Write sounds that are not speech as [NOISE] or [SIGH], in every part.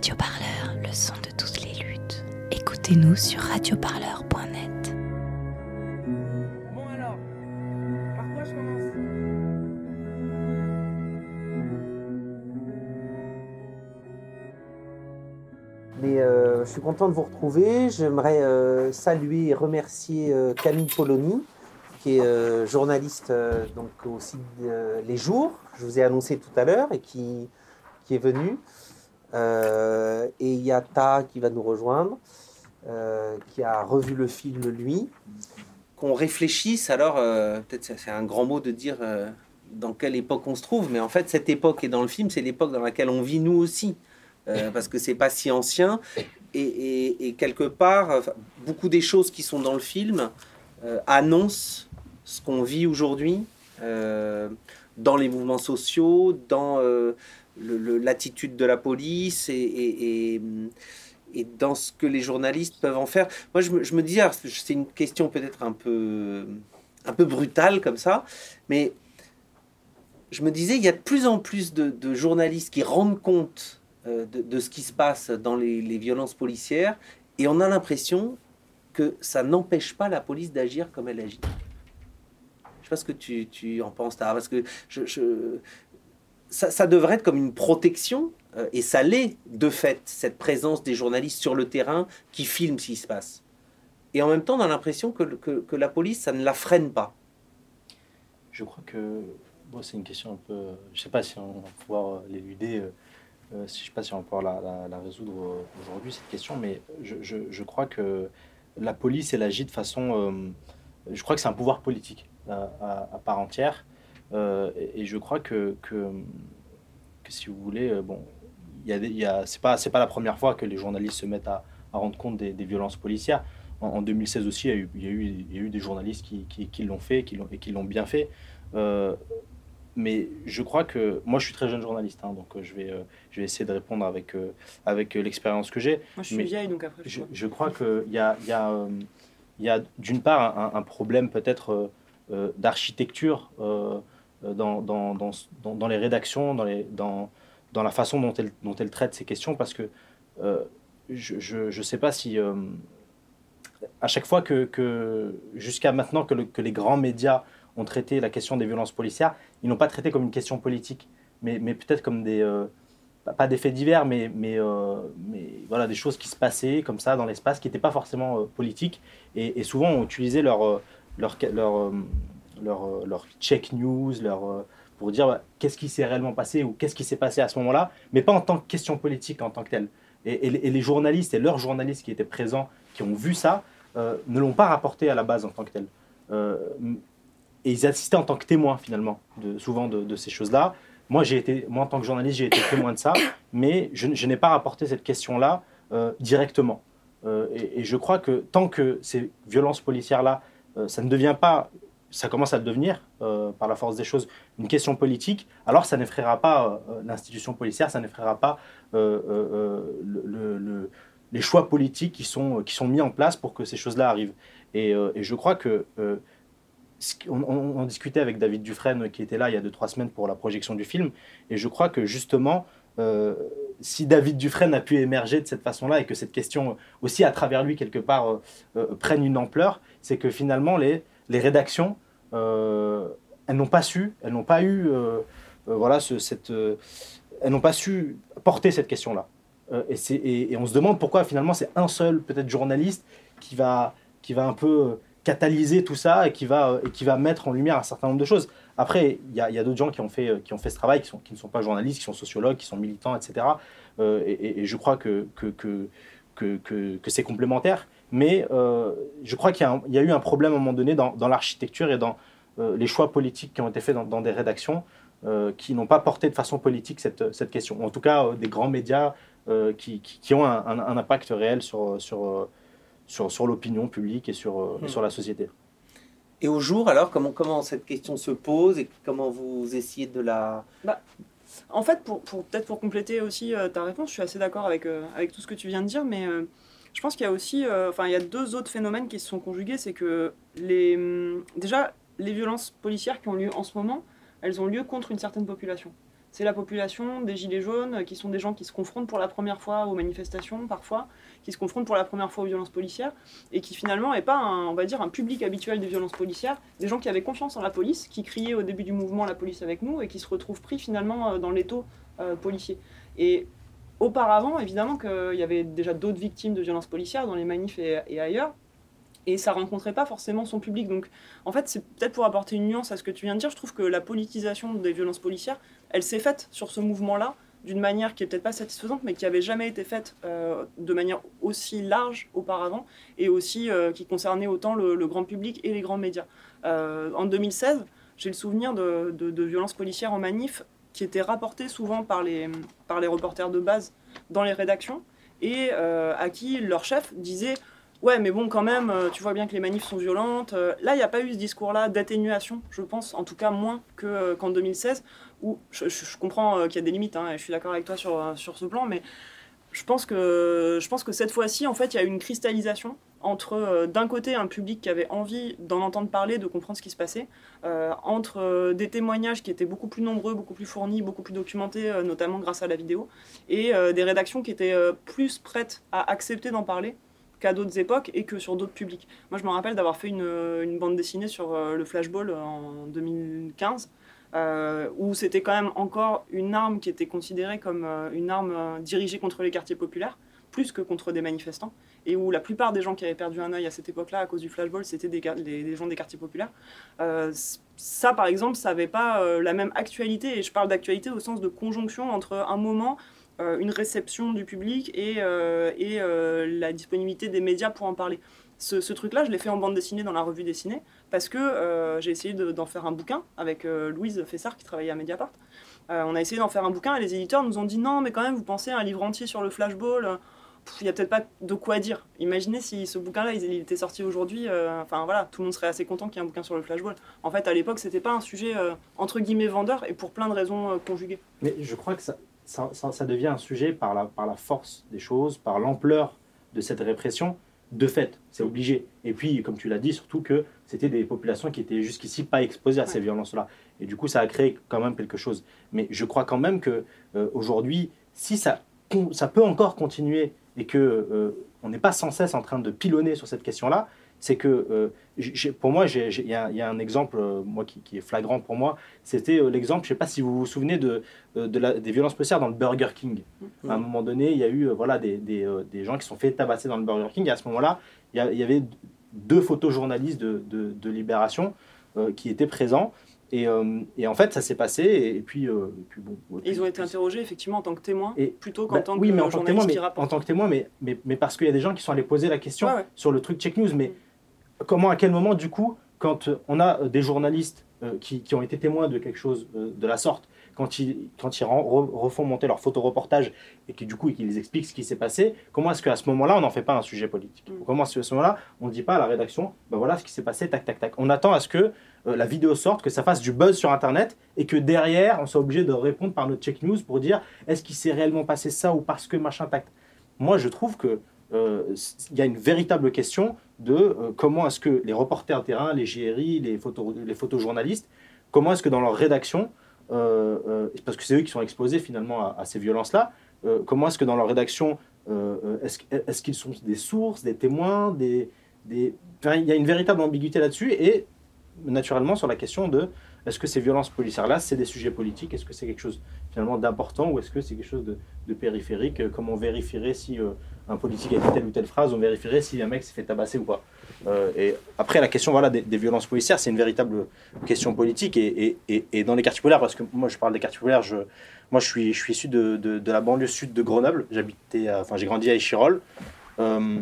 Radio Parleur, le son de toutes les luttes. Écoutez-nous sur radioparleur.net. Bon alors, par quoi je commence? Mais euh, je suis content de vous retrouver. J'aimerais euh, saluer et remercier euh, Camille Polony, qui est euh, journaliste euh, donc au site euh, Les Jours, je vous ai annoncé tout à l'heure, et qui, qui est venu. Euh, et il y a Ta qui va nous rejoindre, euh, qui a revu le film lui. Qu'on réfléchisse, alors euh, peut-être c'est- un grand mot de dire dans quelle époque on se trouve, mais en fait cette époque est dans le film, c'est l'époque dans laquelle on vit nous aussi. [LAUGHS] Parce que c'est pas si ancien et, et- et quelque part beaucoup des choses qui sont dans le film annoncent ce qu'on vit aujourd'hui dans les mouvements sociaux, dans l'attitude de la police et, et- dans ce que les journalistes peuvent en faire. Moi, je me, je me c'est une question peut-être un peu, un peu brutale comme ça, mais je me disais, il y a de plus en plus de, journalistes qui rendent compte euh, de, ce qui se passe dans les, violences policières, et on a l'impression que ça n'empêche pas la police d'agir comme elle agit. Je sais pas ce que tu, tu en penses, Tara, parce que je- ça, devrait être comme une protection, euh, et ça l'est de fait, cette présence des journalistes sur le terrain qui filment ce qui se passe. Et en même temps, on a l'impression que, que, la police, ça ne la freine pas. Je crois que bon, c'est une question un peu. Je sais pas si on va pouvoir l'éluder, euh, euh, si je sais pas si on va pouvoir la, résoudre aujourd'hui cette question, mais je, je, crois que la police elle agit de façon. je crois que c'est un pouvoir politique à part entière, euh, et, et je crois que, que que si vous voulez, euh, bon, y a, y a c'est pas pas la première fois que les journalistes se mettent à, à rendre compte des, des violences policières. En, en 2016 aussi, il y a eu, y a eu, il y a eu des journalistes qui, qui, qui l'ont fait qui et qui l'ont bien fait. Euh, mais je crois que moi, je suis très jeune journaliste, hein, donc euh, je vais, euh, je vais essayer de répondre avec, euh, avec l'expérience que j'ai. Moi, je suis Mais vieille, donc après, je, Je, crois qu'il y a, y a, y a d'une part un, un problème peut-être d'architecture dans, dans, dans, dans, dans les rédactions, dans, les, dans, la façon dont elles, dont elles traitent ces questions, parce que euh, je ne sais pas si... euh, à chaque fois que, que jusqu'à maintenant que, le- que les grands médias ont traité la question des violences policières, ils n'ont pas traité comme une question politique, mais, mais peut-être comme des... euh, pas- des faits divers, mais, mais, euh, mais voilà, des choses qui se passaient comme ça dans l'espace, qui n'étaient pas forcément euh, politiques. Et, souvent, on utilisait leur, euh, leur, euh, leur, euh, leur check news, leur, euh, pour dire bah, qu'est-ce qui s'est réellement passé ou qu'est-ce qui s'est passé à ce moment-là, mais pas en tant que question politique en tant que telle. Et, les- journalistes et leurs journalistes qui étaient présents, qui ont vu ça, euh, ne l'ont pas rapporté à la base en tant que tel. Euh, et ils assistaient en tant que témoins finalement, souvent de, ces choses-là. Moi, été, moi, en tant que journaliste, j'ai été témoin de ça, mais je, n'ai pas rapporté cette question-là directement. Et, je crois que tant que ces violences policières-là, ça ne devient pas, ça commence à devenir, euh, par la force des choses, une question politique, alors ça n'effraiera pas euh, l'institution policière, ça n'effraiera pas euh, le- le- le- les choix politiques qui sont, qui sont mis en place pour que ces choses-là arrivent. Et, je crois que on, discutait avec David Dufresne qui était là il y a 2-3 semaines pour la projection du film, et je crois que justement, si David Dufresne a pu émerger de cette façon-là et que cette question aussi à travers lui quelque part prenne une ampleur, c'est que finalement les, les rédactions, euh, elles n'ont pas su, elles n'ont pas eu, euh, euh, voilà, ce- cette, elles n'ont pas su porter cette question-là. Et, et- on se demande pourquoi finalement c'est un seul peut-être journaliste qui va, qui va un peu catalyser tout ça et qui va, et qui va mettre en lumière un certain nombre de choses. Après, il y a, a d'autres gens qui ont, fait, qui ont fait ce travail, qui, ne sont pas journalistes, qui sont sociologues, qui sont militants, etc. Et, je crois que, que, que- que c'est complémentaire. Mais euh, je crois qu'il y, a y eu un problème à un moment donné dans, dans l'architecture et dans euh, les choix politiques qui ont été faits dans, dans des rédactions euh, qui n'ont pas porté de façon politique cette, cette question. En tout cas, euh, des grands médias euh, qui, qui, qui ont un, un- un impact réel sur, sur, sur, sur l'opinion publique et sur, et Hmm. sur la société. Et au jour, alors, comment, comment cette question se pose et comment vous essayez de la... En fait, pour, pour- peut-être pour compléter aussi euh, ta réponse, je suis assez d'accord avec, euh, avec tout ce que tu viens de dire, mais euh, je pense qu'il y a aussi, euh, enfin, il y a deux autres phénomènes qui se sont conjugués, c'est que hum, déjà, les violences policières qui ont lieu en ce moment, elles ont lieu contre une certaine population. c'est la population des Gilets jaunes, euh, qui sont des gens qui se confrontent pour la première fois aux manifestations, parfois, qui se confrontent pour la première fois aux violences policières, et qui finalement n'est pas, un, on va dire, un public habituel des violences policières, des gens qui avaient confiance en la police, qui criaient au début du mouvement la police avec nous, et qui se retrouvent pris finalement euh, dans l'étau policier. Et auparavant, évidemment qu'il y avait déjà d'autres victimes de violences policières dans les manifs et, ailleurs, et ça rencontrait pas forcément son public. Donc, en fait, c'est peut-être pour apporter une nuance à ce que tu viens de dire, je trouve que la politisation des violences policières, elle s'est faite sur ce mouvement-là d'une manière qui est peut-être pas satisfaisante, mais qui avait jamais été faite euh, de manière aussi large auparavant, et aussi euh, qui concernait autant le, grand public et les grands médias. Euh, en 2016, j'ai le souvenir de, de, violences policières en manif qui étaient rapportées souvent par les, par les reporters de base dans les rédactions, et à qui leur chef disait ouais, mais bon, quand même, euh, tu vois bien que les manifs sont violentes. Euh, là, il n'y a pas eu ce discours-là d'atténuation, je pense, en tout cas moins que, qu'en 2016, où je, je, comprends qu'il y a des limites, hein, et je suis d'accord avec toi sur, sur ce plan, mais je pense que, je pense que cette fois-ci, en fait, il y a eu une cristallisation entre, euh, d'un côté, un public qui avait envie d'en entendre parler, de comprendre ce qui se passait, euh, entre euh, des témoignages qui étaient beaucoup plus nombreux, beaucoup plus fournis, beaucoup plus documentés, notamment grâce à la vidéo, et des rédactions qui étaient plus prêtes à accepter d'en parler qu'à d'autres époques et que sur d'autres publics. Moi, je me rappelle d'avoir fait une, bande dessinée sur le flashball en 2015, euh, où c'était quand même encore une arme qui était considérée comme une arme dirigée contre les quartiers populaires, plus que contre des manifestants, et où la plupart des gens qui avaient perdu un œil à cette époque-là à cause du flashball, c'était des, gens des quartiers populaires. ça, par exemple, ça n'avait pas la même actualité, et je parle d'actualité au sens de conjonction entre un moment une réception du public et, euh, euh, la disponibilité des médias pour en parler. Ce, truc-là, je l'ai fait en bande dessinée dans la revue dessinée parce que euh, j'ai essayé d'en faire un bouquin avec Louise Fessard qui travaillait à Mediapart. on a essayé d'en faire un bouquin et les éditeurs nous ont dit non, mais quand même, vous pensez à un livre entier sur le flashball il n'y a peut-être pas de quoi dire. Imaginez si ce bouquin-là, il, était sorti aujourd'hui, enfin voilà, tout le monde serait assez content qu'il y ait un bouquin sur le flashball. En fait, à l'époque, c'était pas un sujet entre guillemets vendeur et pour plein de raisons conjuguées. Mais je crois que ça, ça, ça, ça, devient un sujet par la, par la force des choses, par l'ampleur de cette répression. De fait, c'est obligé. Et puis, comme tu l'as dit, surtout que c'était des populations qui étaient jusqu'ici pas exposées à ces violences-là. Et du coup, ça a créé quand même quelque chose. Mais je crois quand même que euh, aujourd'hui, si ça, ça peut encore continuer et que euh, on n'est pas sans cesse en train de pilonner sur cette question-là, c'est que euh, pour moi, il y, y, a un exemple euh, moi, qui, qui, est flagrant pour moi. C'était euh, l'exemple, je ne sais pas si vous vous souvenez de, de la, des violences policières dans le Burger King. Mmh. À un moment donné, il y a eu voilà, des, des, des, gens qui sont fait tabasser dans le Burger King. Et à ce moment-là, il y, y, avait deux photojournalistes de, de, de Libération qui étaient présents. Et, euh, et, en fait, ça s'est passé. Et, et, puis, euh, et puis bon. Ils ont été interrogés effectivement en tant que témoins, et, plutôt qu'en bah, tant oui, que mais en tant que témoin, mais, En tant que témoin, mais, mais, mais parce qu'il y a des gens qui sont allés poser la question ouais. sur le truc Check News. Mais comment, à quel moment, du coup, quand on a des journalistes euh, qui, qui, ont été témoins de quelque chose euh, de la sorte, quand ils, quand ils refont monter leur photoreportage et qui du coup qu'ils expliquent ce qui s'est passé, comment est-ce qu'à ce moment-là on n'en fait pas un sujet politique? Mm. Comment est-ce qu'à ce moment-là on ne dit pas à la rédaction, ben voilà ce qui s'est passé, tac tac tac? On attend à ce que euh, la vidéo sorte, que ça fasse du buzz sur internet et que derrière on soit obligé de répondre par notre check news pour dire est-ce qu'il s'est réellement passé ça ou parce que machin tac. Moi je trouve que il euh, y a une véritable question de euh, comment est-ce que les reporters terrain, les GRI, les, photo, les photojournalistes, comment est-ce que dans leur rédaction parce que c'est eux qui sont exposés finalement à, ces violences-là. Comment est-ce que dans leur rédaction, est-ce est qu'ils sont des sources, des témoins, des, il y a une véritable ambiguïté là-dessus et naturellement sur la question de est-ce que ces violences policières-là, c'est des sujets politiques? Est-ce que c'est quelque chose finalement d'important ou est-ce que c'est quelque chose de, périphérique? Comme on vérifierait si euh, un politique a dit telle ou telle phrase, on vérifierait si un mec s'est fait tabasser ou pas. Euh, et après, la question voilà, des, violences policières, c'est une véritable question politique. Et, et, et, dans les quartiers populaires, parce que moi je parle des quartiers populaires, je, moi je suis, je suis issu de, de, de la banlieue sud de Grenoble. J'habitais, enfin j'ai grandi à Échirol. Euh,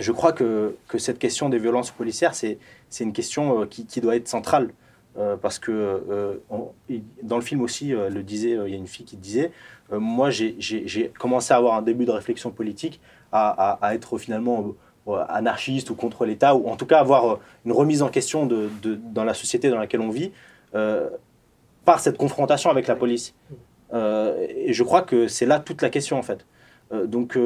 je crois que, que, cette question des violences policières, c'est une question euh, qui, doit être centrale. Euh, parce que euh, dans le film aussi, le disait, il y a une fille qui disait, moi j'ai commencé à avoir un début de réflexion politique, à, être finalement anarchiste ou contre l'État, ou en tout cas avoir une remise en question de, dans la société dans laquelle on vit, par cette confrontation avec la police. et je crois que c'est là toute la question en fait. Donc,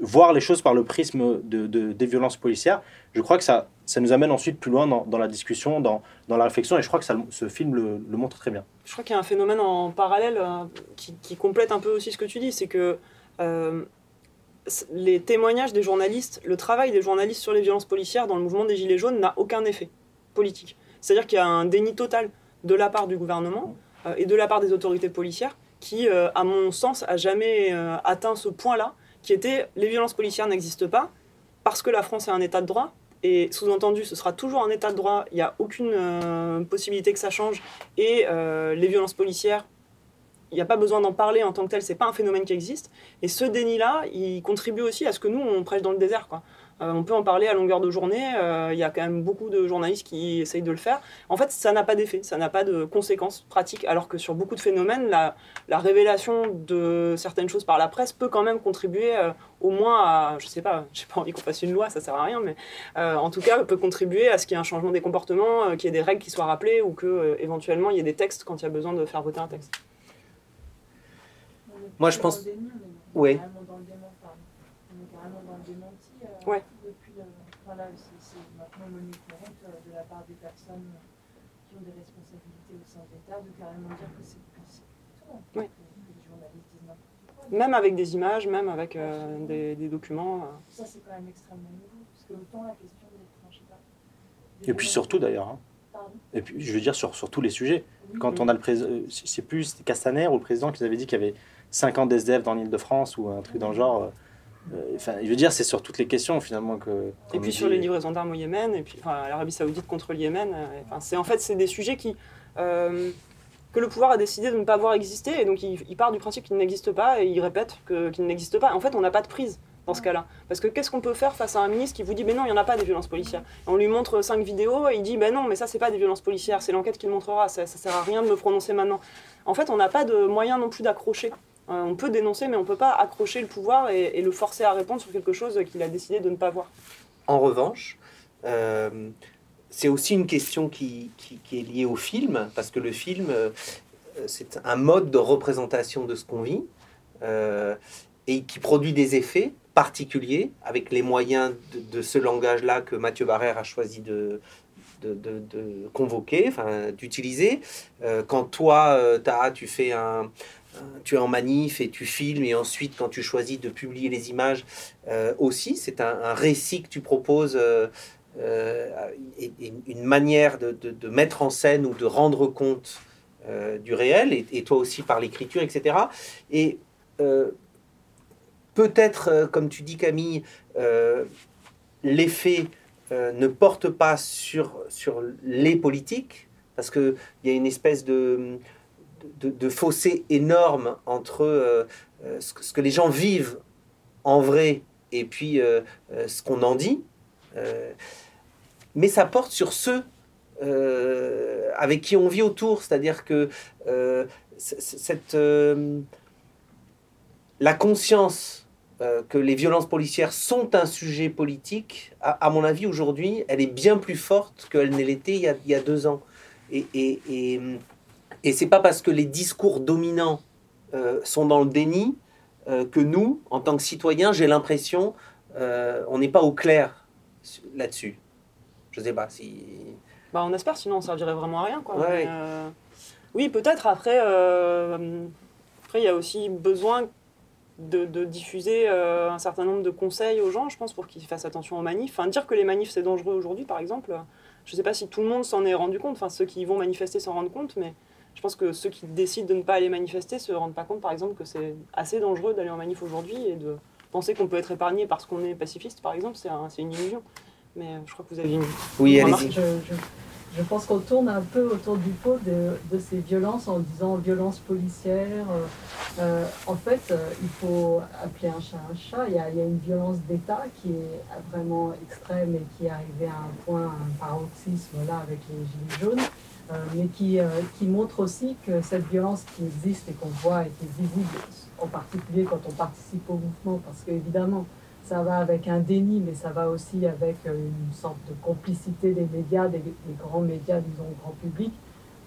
voir les choses par le prisme de, de- des violences policières, je crois que ça, ça nous amène ensuite plus loin dans, la discussion, dans, la réflexion, et je crois que ce film le, montre très bien. Je crois qu'il y a un phénomène en parallèle euh, qui, complète un peu aussi ce que tu dis, c'est que euh, les témoignages des journalistes, le travail des journalistes sur les violences policières dans le mouvement des Gilets jaunes n'a aucun effet politique. C'est-à-dire qu'il y a un déni total de la part du gouvernement euh, et de la part des autorités policières qui, à mon sens, a jamais atteint ce point-là, qui était les violences policières n'existent pas parce que la France est un État de droit. Et sous-entendu, ce sera toujours un État de droit. Il n'y a aucune euh, possibilité que ça change. Et euh, les violences policières, il n'y a pas besoin d'en parler en tant que tel, c'est pas un phénomène qui existe. Et ce déni-là, il contribue aussi à ce que nous, on prêche dans le désert. Quoi. Euh, on peut en parler à longueur de journée, euh, il y a quand même beaucoup de journalistes qui essayent de le faire. En fait, ça n'a pas d'effet, ça n'a pas de conséquences pratiques, alors que sur beaucoup de phénomènes, la, la révélation de certaines choses par la presse peut quand même contribuer euh, au moins à, je sais pas, j'ai pas envie qu'on fasse une loi, ça sert à rien, mais euh, en tout cas, peut contribuer à ce qu'il y ait un changement des comportements, euh, qu'il y ait des règles qui soient rappelées ou que euh, éventuellement il y ait des textes quand il y a besoin de faire voter un texte. Moi, je pense- Oui. Oui. Carrément dans le démenti, pardon. On est carrément dans le démenti. euh, Ouais. Depuis le... Voilà, c'est maintenant monitoring euh, de la part des personnes qui ont des responsabilités au sein de l'État de carrément dire que c'est tout. en fait, Ouais. Que, que les journalistes disent n'importe quoi. Même avec des images, même avec euh, des, des documents. euh. Ça, c'est quand même extrêmement nouveau. Parce que autant la question des. enfin, je sais pas, des Et puis surtout d'ailleurs, hein. Et puis je veux dire sur, sur tous les sujets. Oui, Quand oui. on a le président, c'est plus Castaner ou le président qui nous avait dit qu'il y avait 50 d'SDF dans l'île de France ou un truc dans le genre. Euh, Enfin, je veux dire, c'est sur toutes les questions finalement que. Et puis sur les livraisons d'armes au Yémen, et puis enfin, l'Arabie Saoudite contre le Yémen. euh, enfin, c'est en fait c'est des sujets qui euh, que le pouvoir a décidé de ne pas voir exister, et donc il, il part du principe qu'ils n'existent pas et il répète que- qu'ils n'existent pas. En fait, on n'a pas de prise dans ce cas-là, parce que qu'est-ce qu'on peut faire face à un ministre qui vous dit, mais non, il n'y en a pas des violences policières. Et on lui montre cinq vidéos et il dit, ben non, mais ça c'est pas des violences policières, c'est l'enquête qui le montrera, ça, ça sert à rien de me prononcer maintenant. En fait, on n'a pas de moyen non plus d'accrocher. Euh, on peut dénoncer, mais on peut pas accrocher le pouvoir et, le forcer à répondre sur quelque chose qu'il a décidé de ne pas voir. En revanche, euh, c'est aussi une question qui, est liée au film, parce que le film, euh, c'est un mode de représentation de ce qu'on vit, et qui produit des effets particuliers avec les moyens de, ce langage-là que Mathieu Barrère a choisi de, convoquer, d'utiliser. Quand toi, euh, tu fais un- tu es en manif et tu filmes, et ensuite quand tu choisis de publier les images euh, aussi, c'est un, récit que tu proposes. euh, euh, une manière de, de- mettre en scène ou de rendre compte euh, du réel, et, toi aussi par l'écriture, etc. Et euh, peut-être, euh, comme tu dis Camille, euh, l'effet euh, ne porte pas sur, sur les politiques, parce qu'il y a une espèce de, de, de fossé énorme entre euh, euh, ce, que, les gens vivent en vrai et puis euh, ce qu'on en dit. Mais ça porte sur ceux avec qui on vit autour, c'est-à-dire que cette, la conscience que les violences policières sont un sujet politique, à, mon avis aujourd'hui, elle est bien plus forte qu'elle ne l'était il, y a- deux ans. Et, et c'est pas parce que les discours dominants euh, sont dans le déni euh, que nous, en tant que citoyens, j'ai l'impression, euh, on n'est pas au clair su- là-dessus. Je sais pas si. Bah, on espère, sinon on servirait vraiment à rien. Quoi. Ouais. Mais, euh, oui, peut-être. Après, après, il y a aussi besoin de, de diffuser euh, un certain nombre de conseils aux gens, je pense, pour qu'ils fassent attention aux manifs. Enfin, dire que les manifs c'est dangereux aujourd'hui, par exemple, je ne sais pas si tout le monde s'en est rendu compte. Enfin, ceux qui vont manifester s'en rendent compte, mais je pense que ceux qui décident de ne pas aller manifester se rendent pas compte, par exemple, que c'est assez dangereux d'aller en manif aujourd'hui et de penser qu'on peut être épargné parce qu'on est pacifiste, par exemple, c'est un- c'est une illusion. Mais euh, je crois que vous avez une Oui, Remarque. allez-y. Je, je, je pense qu'on tourne un peu autour du pot de, de ces violences en disant violences policières. euh, euh, en fait, euh, il faut appeler un chat un chat. Il y a, il y a une violence d'État qui est vraiment extrême et qui est arrivée à un point, un paroxysme là avec les Gilets jaunes, euh, mais qui, euh, qui montre aussi que cette violence qui existe et qu'on voit et qui est visible, en particulier quand on participe au mouvement, parce qu'évidemment, ça va avec un déni, mais ça va aussi avec euh, une sorte de complicité des médias, des, grands médias, disons, grand public,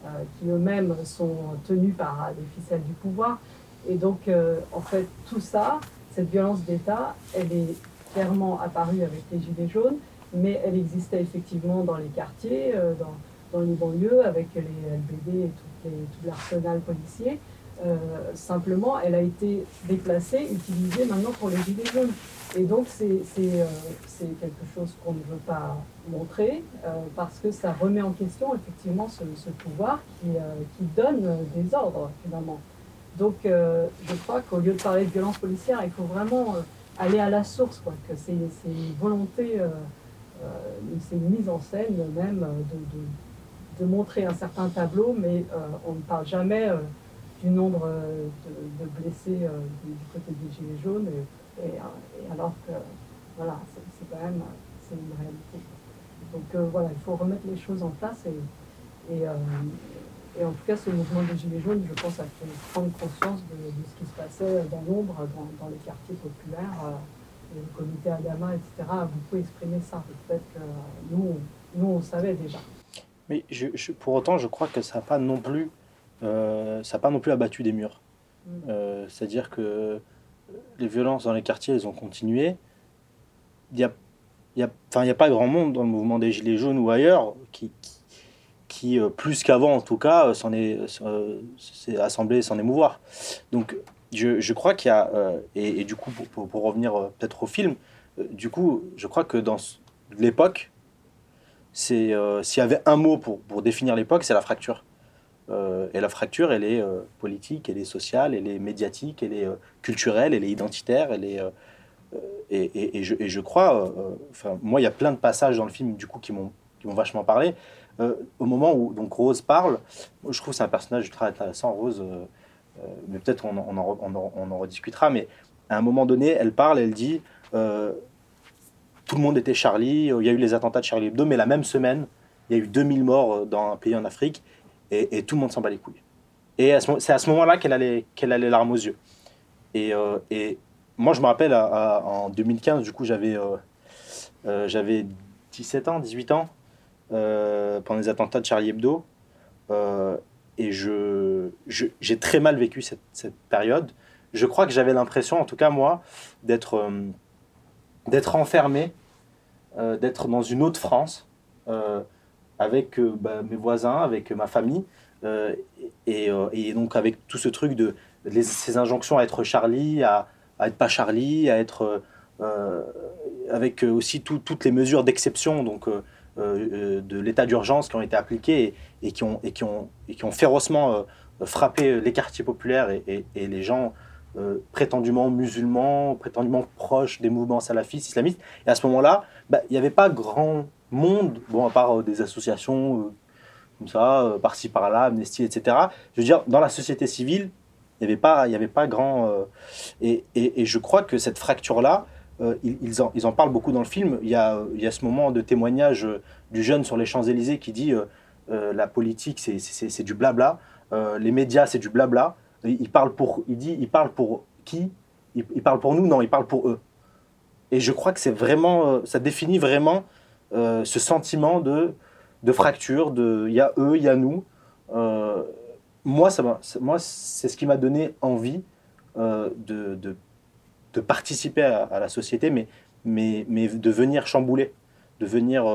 euh, qui eux-mêmes sont tenus par les ficelles du pouvoir. Et donc, euh, en fait, tout ça, cette violence d'État, elle est clairement apparue avec les Gilets jaunes, mais elle existait effectivement dans les quartiers, euh, dans, dans les banlieues, avec les LBD et tout, les, l'arsenal policier. Euh, simplement, elle a été déplacée, utilisée maintenant pour les Gilets jaunes. Et donc, c'est, euh, quelque chose qu'on ne veut pas montrer, euh, parce que ça remet en question effectivement ce, ce pouvoir qui, qui donne des ordres, finalement. Donc, je crois qu'au lieu de parler de violence policière, il faut vraiment aller à la source, quoi, que c'est, une volonté, c'est une mise en scène même de, de montrer un certain tableau, mais euh, on ne parle jamais euh, du nombre euh, de, blessés du, côté des Gilets jaunes, et, alors que, voilà, c'est, quand même c'est une réalité. Donc voilà, il faut remettre les choses en place et, en tout cas, ce mouvement des Gilets jaunes, je pense, a fait prendre conscience de, ce qui se passait dans l'ombre, dans, les quartiers populaires. le comité Adama, etc., a beaucoup exprimé ça. Fait que nous, nous on savait déjà. Mais je, je- pour autant, je crois que ça n'a pas non plus, euh, ça a pas non plus abattu des murs. Mm. Euh, C'est-à-dire que les violences dans les quartiers, elles ont continué. Il y a, y a, enfin, il y a pas grand monde dans le mouvement des Gilets jaunes ou ailleurs qui, qui, qui, euh, plus qu'avant en tout cas, euh, s'en est, euh, s'est assemblé s'en émouvoir. Donc, je, je crois qu'il y a, euh, et, et du coup, pour, pour, pour revenir euh, peut-être au film, euh, du coup, je crois que dans l'époque, c'est euh, s'il y avait un mot pour, pour définir l'époque, c'est la fracture. Euh, et la fracture, elle est euh, politique, elle est sociale, elle est médiatique, elle est culturelle, elle est identitaire, elle est. et, je, et je crois, moi, il y a plein de passages dans le film du coup qui m'ont vachement parlé. Au moment où donc Rose parle, je trouve c'est un personnage très intéressant, Rose. mais peut-être on, on, on, on en rediscutera. Mais à un moment donné, elle parle, elle dit. Euh, tout le monde était Charlie, il y a eu les attentats de Charlie Hebdo, mais la même semaine, il y a eu 2000 morts euh, dans un pays en Afrique et, tout le monde s'en bat les couilles. Et c'est à ce moment-là qu'elle a, les- qu'elle a les larmes aux yeux. Et, euh, et moi, je me rappelle, en 2015, du coup, j'avais euh, euh, j'avais 17 ans, 18 ans, euh, pendant les attentats de Charlie Hebdo. Euh, et j'ai très mal vécu cette, période. Je crois que j'avais l'impression, en tout cas moi, d'être euh, d'être enfermé, euh, d'être dans une autre France, euh, avec euh, bah, mes voisins, avec ma famille, et, donc avec tout ce truc de ces injonctions à être Charlie, à, être pas Charlie, à être avec aussi tout- toutes les mesures d'exception donc de l'état d'urgence qui ont été appliquées et, qui qui ont férocement frappé les quartiers populaires et les gens euh, prétendument musulmans, prétendument proches des mouvements salafistes, islamistes. Et à ce moment-là, bah, il n'y avait pas grand monde, bon, à part euh, des associations euh, comme ça, par-ci par-là, Amnesty, etc. Je veux dire, dans la société civile, il n'y avait, pas- avait pas grand. et, et- et je crois que cette fracture-là, ils, en, ils en parlent beaucoup dans le film. Il y a, y a ce moment de témoignage du jeune sur les Champs-Élysées qui dit la politique, c'est- du blabla, les médias, c'est du blabla. Il, parle pour, il dit, il parle pour qui? Il, parle pour nous? Non, il parle pour eux. Et je crois que c'est vraiment, euh, ça définit vraiment euh, ce sentiment de, de fracture, de il y a eux, il y a nous. Euh, moi, ça moi, c'est ce qui m'a donné envie de, de, de participer à, à la société, mais, mais, mais de venir chambouler, de venir,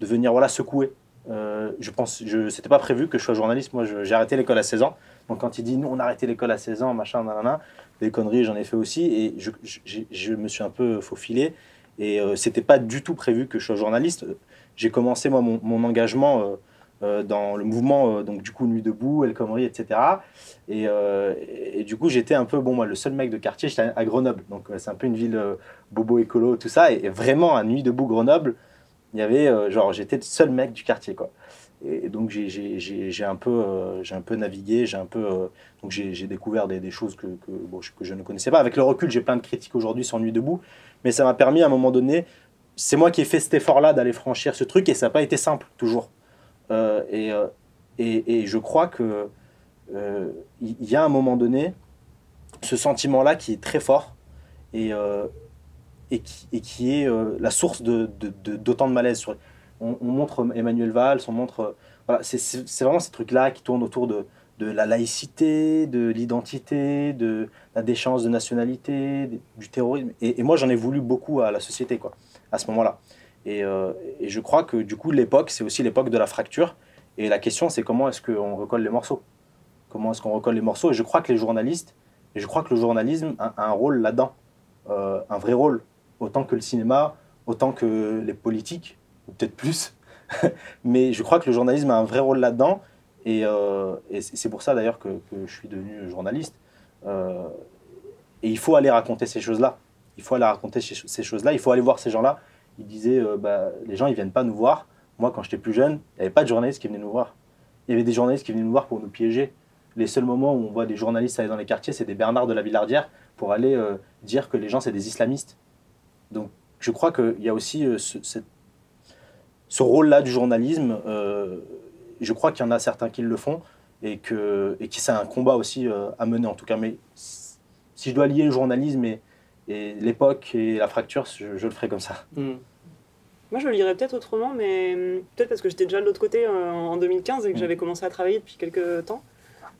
de venir voilà, secouer. Euh, je pense, je, c'était pas prévu que je sois journaliste. Moi, j'ai arrêté l'école à 16 ans. Donc, quand il dit nous, on a arrêté l'école à 16 ans, machin, nanana, des conneries, j'en ai fait aussi. Et je, me suis un peu faufilé. Et euh, c'était pas du tout prévu que je sois journaliste. J'ai commencé, moi, mon, engagement euh, euh, dans le mouvement, donc du coup, Nuit debout, El Khomri, etc. Et, du coup, j'étais un peu, bon, moi, le seul mec de quartier, j'étais à Grenoble. Donc, c'est un peu une ville bobo écolo, tout ça. Et, et vraiment, à Nuit debout, Grenoble, il y avait, euh, genre, j'étais le seul mec du quartier, quoi. Et, donc, j'ai- un, peu, euh, j'ai un peu navigué, j'ai un peu. euh, donc, j'ai découvert des, choses que, que, bon, je- que je ne connaissais pas. Avec le recul, j'ai plein de critiques aujourd'hui sur Nuit debout. Mais ça m'a permis, à un moment donné, c'est moi qui ai fait cet effort-là d'aller franchir ce truc et ça n'a pas été simple, toujours. Et, et, et je crois que il y, a un moment donné ce sentiment-là qui est très fort et, et, qui, est euh, la source de, de- de- d'autant de, malaise. On, on montre Emmanuel Valls, on montre. euh, voilà, c'est, vraiment ces trucs-là qui tournent autour de, de la laïcité, de l'identité, de la déchéance de nationalité, du terrorisme. Et, moi, j'en ai voulu beaucoup à la société, quoi, à ce moment-là. Et, euh, et je crois que du coup, l'époque, c'est aussi l'époque de la fracture. Et la question, c'est comment est-ce qu'on recolle les morceaux? Comment est-ce qu'on recolle les morceaux? Et je crois que les journalistes, je crois que le journalisme a, un rôle là-dedans, un vrai rôle, autant que le cinéma, autant que les politiques, ou peut-être plus. [LAUGHS] Mais je crois que le journalisme a un vrai rôle là-dedans. Et, euh, c'est pour ça d'ailleurs que, je suis devenu journaliste. Euh, et il faut aller raconter ces choses-là. Il faut aller raconter ces choses-là. Il faut aller voir ces gens-là. Ils disaient, euh, bah, les gens, ils viennent pas nous voir. Moi, quand j'étais plus jeune, il n'y avait pas de journalistes qui venaient nous voir. Il y avait des journalistes qui venaient nous voir pour nous piéger. Les seuls moments où on voit des journalistes aller dans les quartiers, c'est des Bernard de la Villardière pour aller dire que les gens, c'est des islamistes. Donc, je crois qu'il y a aussi euh, ce, cette- ce rôle-là du journalisme. euh, je crois qu'il y en a certains qui le font et que, et que c'est un combat aussi euh, à mener, en tout cas. Mais si je dois lier le journalisme et, et l'époque et la fracture, je, je le ferai comme ça. Mm. Moi, je le lirais peut-être autrement, mais hum, peut-être parce que j'étais déjà de l'autre côté euh, en 2015 et que Mm. j'avais commencé à travailler depuis quelques temps.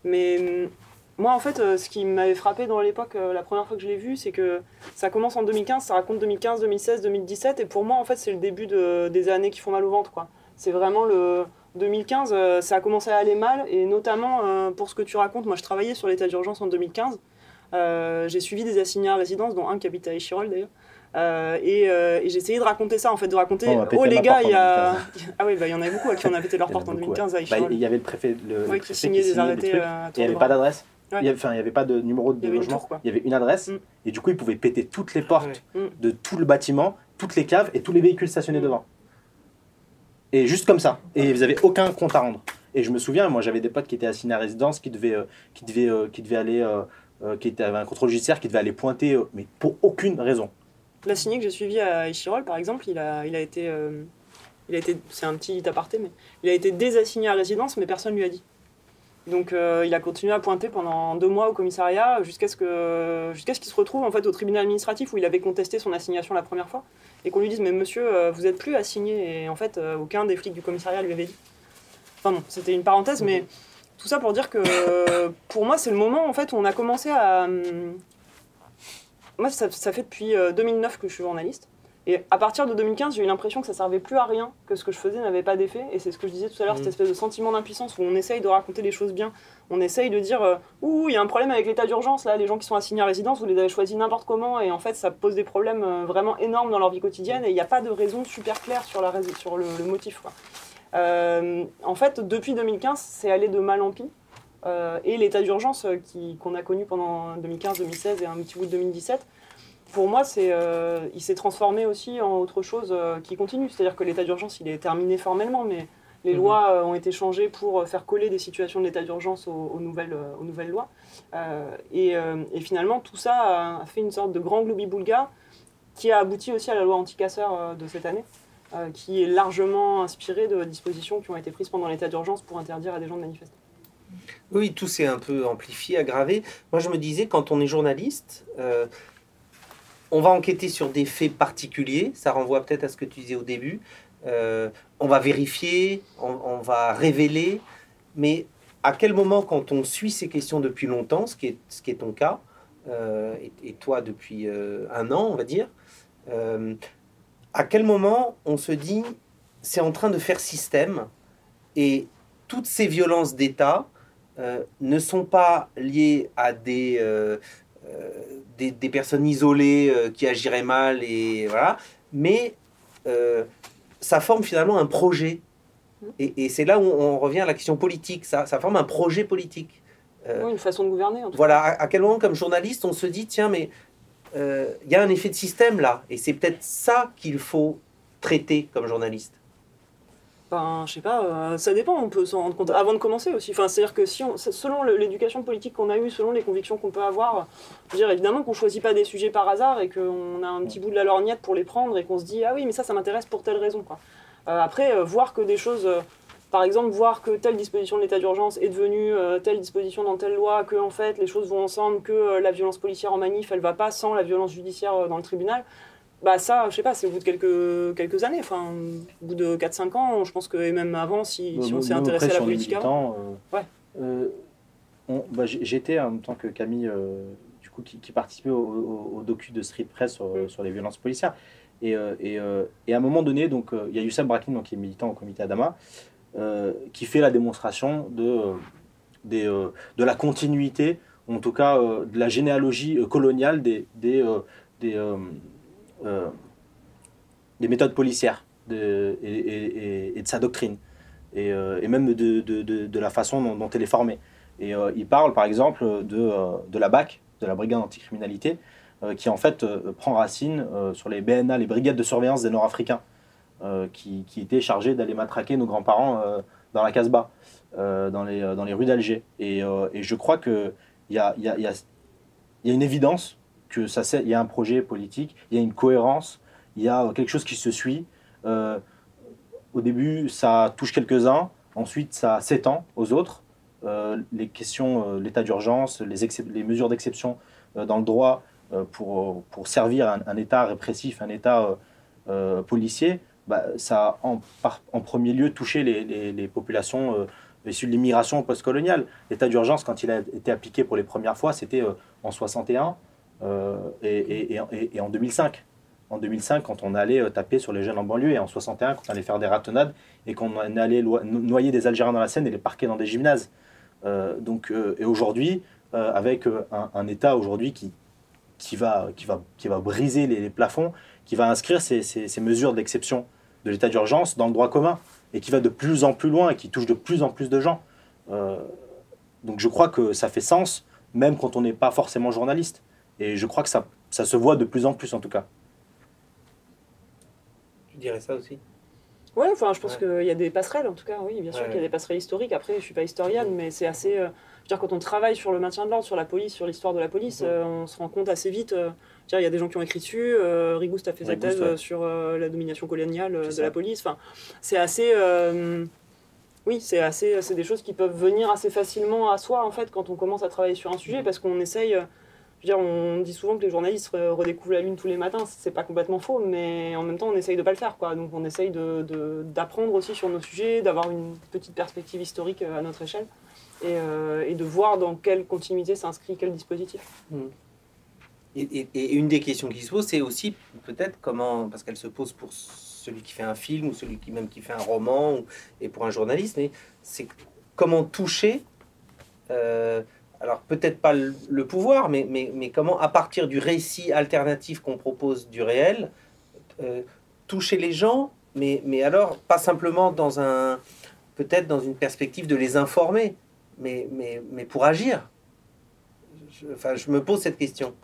Mais moi, en fait, euh, ce qui m'avait frappé dans l'époque, euh, la première fois que je l'ai vu, c'est que ça commence en 2015, ça raconte 2015, 2016, 2017, et pour moi, en fait, c'est le début de- des années qui font mal au ventre, quoi. C'est vraiment le 2015, euh, ça a commencé à aller mal, et notamment pour ce que tu racontes, moi, je travaillais sur l'état d'urgence en 2015. Euh, j'ai suivi des assignés à résidence, dont un qui habite à Échirol d'ailleurs. Euh, et euh, et j'ai essayé de raconter ça, en fait, de raconter pété Oh les gars, il y a. 2015. [LAUGHS] Ah oui, bah, il y en a beaucoup à qui on a pété leur porte en beaucoup, 2015 à Bah, Échirol. il y avait le préfet, le, le Ouais, préfet qui signait des arrêtés il n'y avait pas d'adresse. Ouais. Il avait- n'y avait pas de numéro de Il logement. tour. Il y avait une adresse. Mm. Et du coup, ils pouvaient péter toutes les portes Ouais. Mm. de tout le bâtiment, toutes les caves et tous les véhicules stationnés Mm. devant. Et juste comme ça. Et vous n'avez aucun compte à rendre. Et je me souviens, moi, j'avais des potes qui étaient assignés à résidence, qui devaient, euh, qui devaient, euh, qui devaient aller, euh, qui avaient un contrôle judiciaire, qui devaient aller pointer, mais pour aucune raison. L'assigné que j'ai suivi à Échirol, par exemple, il a, il a été. il a été c'est un petit aparté, mais il a été désassigné à résidence, mais personne lui a dit. Donc euh, il a continué à pointer pendant deux mois au commissariat jusqu'à ce que jusqu'à ce qu'il se retrouve en fait au tribunal administratif où il avait contesté son assignation la première fois et qu'on lui dise mais monsieur euh, vous êtes plus assigné et en fait euh, aucun des flics du commissariat lui avait dit. Enfin non c'était une parenthèse mais tout ça pour dire que pour moi c'est le moment en fait où on a commencé à hum, moi ça, ça fait depuis euh, 2009 que je suis journaliste et à partir de 2015, j'ai eu l'impression que ça servait plus à rien, que ce que je faisais n'avait pas d'effet. Et c'est ce que je disais tout à l'heure, Mm. cette espèce de sentiment d'impuissance où on essaye de raconter les choses bien. On essaye de dire euh, Ouh, il y a un problème avec l'état d'urgence, là, les gens qui sont assignés à résidence, vous les avez choisis n'importe comment. Et en fait, ça pose des problèmes euh, vraiment énormes dans leur vie quotidienne. Et il n'y a pas de raison super claire sur, la rais- sur le, le motif. quoi. Euh, en fait, depuis 2015, c'est allé de mal en pis. Euh, et l'état d'urgence qu'on a connu pendant 2015-2016 et un petit bout de 2017, pour moi, c'est, euh, il s'est transformé aussi en autre chose euh, qui continue. C'est-à-dire que l'état d'urgence, il est terminé formellement, mais les Mhm. lois euh, ont été changées pour faire coller des situations de l'état d'urgence aux, aux nouvelles, aux nouvelles lois. Et, et finalement, tout ça a, fait une sorte de grand globi-boulga qui a abouti aussi à la loi anti-casseurs de cette année, qui est largement inspirée de dispositions qui ont été prises pendant l'état d'urgence pour interdire à des gens de manifester. Oui, tout s'est un peu amplifié, aggravé. Moi, je me disais, quand on est journaliste, on va enquêter sur des faits particuliers. Ça renvoie peut-être à ce que tu disais au début. Euh, on va vérifier, on, va révéler. Mais à quel moment, quand on suit ces questions depuis longtemps, ce qui est, ce qui est ton cas, euh, et, toi depuis euh, un an, on va dire, à quel moment on se dit, c'est en train de faire système et toutes ces violences d'État ne sont pas liées à des, des, des personnes isolées euh, qui agiraient mal, et, voilà, mais euh, ça forme finalement un projet. Et, et c'est là où on revient à la question politique. Ça, ça forme un projet politique. Euh, Oui, une façon de gouverner, en tout voilà, à, à quel moment, comme journaliste, on se dit, tiens, mais euh, il y a un effet de système là, et c'est peut-être ça qu'il faut traiter comme journaliste. Enfin, je sais pas, euh, ça dépend, on peut s'en rendre compte avant de commencer aussi. Enfin, c'est-à-dire que si selon l'éducation politique qu'on a eue, selon les convictions qu'on peut avoir, dire évidemment qu'on choisit pas des sujets par hasard et qu'on a un petit bout de la lorgnette pour les prendre et qu'on se dit ah oui mais ça ça m'intéresse pour telle raison quoi. Euh, après euh, voir que des choses, par exemple voir que telle disposition de l'état d'urgence est devenue telle disposition dans telle loi, que en fait les choses vont ensemble, que la violence policière en manif elle va pas sans la violence judiciaire dans le tribunal. Bah ça, je sais pas, c'est au bout de quelques, quelques années, enfin, au bout de 4-5 ans, je pense que et même avant, si, si on s'est intéressé à la politique avant. euh, Ouais. euh, bah, j'étais en même temps que Camille, euh, du coup, qui, qui participait au, au- au docu de Street Press sur, Mm. sur les violences policières. Et, euh, et, et à un moment donné, donc, il y a Youssef Brakin, donc, qui est militant au comité Adama, qui fait la démonstration de, des, de la continuité, en tout cas de la généalogie coloniale des, des, des, euh, des méthodes policières et, de sa doctrine, et, euh, même de, la façon dont, elle est formée. Et euh, il parle par exemple de, la BAC, de la Brigade anticriminalité, qui en fait prend racine sur les BNA, les brigades de surveillance des Nord-Africains, qui, qui étaient chargés d'aller matraquer nos grands-parents dans la Casbah, dans, les, dans les rues d'Alger. Et, je crois qu'il y a, y, a, y a une évidence que ça, il y a un projet politique, il y a une cohérence, il y a quelque chose qui se suit. Euh, au début, ça touche quelques-uns, ensuite ça s'étend aux autres. Euh, les questions, euh, l'état d'urgence, les, mesures d'exception euh, dans le droit euh, pour, pour servir un, État répressif, un État euh, euh, policier, bah, ça a en, premier lieu touché les, populations euh, issues de l'immigration postcoloniale. L'état d'urgence, quand il a été appliqué pour les premières fois, c'était euh, en 61 euh, et, et- en 2005. En 2005, quand on allait euh, taper sur les jeunes en banlieue, et en 61, quand on allait faire des ratonnades, et qu'on allait noyer des Algériens dans la Seine et les parquer dans des gymnases. Euh, donc, euh, et aujourd'hui, euh, avec euh, un, État aujourd'hui qui, qui, va, qui, va, qui va briser les, plafonds, qui va inscrire ces, ces- mesures d'exception de l'état d'urgence dans le droit commun, et qui va de plus en plus loin et qui touche de plus en plus de gens. Euh, donc je crois que ça fait sens, même quand on n'est pas forcément journaliste. Et je crois que ça, ça se voit de plus en plus en tout cas. Tu dirais ça aussi? Ouais, enfin, je pense Ouais. qu'il y a des passerelles, en tout cas, oui, bien sûr Ouais, qu'il y a des passerelles historiques. Après, je suis pas historienne, mais c'est assez. euh, je veux dire, quand on travaille sur le maintien de l'ordre, sur la police, sur l'histoire de la police, Mhm. euh, on se rend compte assez vite. euh, je veux dire, il y a des gens qui ont écrit dessus. Euh, Rigouste a fait sa thèse ouais. sur euh, la domination coloniale euh, de ça. la police. Enfin, c'est assez. euh, oui, c'est assez. C'est des choses qui peuvent venir assez facilement à soi, en fait, quand on commence à travailler sur un sujet, Mhm. parce qu'on essaye. On dit souvent que les journalistes re- redécouvrent la lune tous les matins. C'est pas complètement faux, mais en même temps, on essaye de pas le faire, quoi. Donc, on essaye d'apprendre aussi sur nos sujets, d'avoir une petite perspective historique euh, à notre échelle, et, euh, et de voir dans quelle continuité s'inscrit quel dispositif. Et, et- une des questions qui se pose, c'est aussi peut-être comment, parce qu'elle se pose pour celui qui fait un film ou celui qui même qui fait un roman et pour un journaliste, mais c'est comment toucher, euh, alors peut-être pas le, le pouvoir, mais, mais, mais comment à partir du récit alternatif qu'on propose du réel, euh, toucher les gens, mais, mais alors pas simplement dans un, peut-être dans une perspective de les informer, mais, mais, mais pour agir. Je, enfin, je me pose cette question.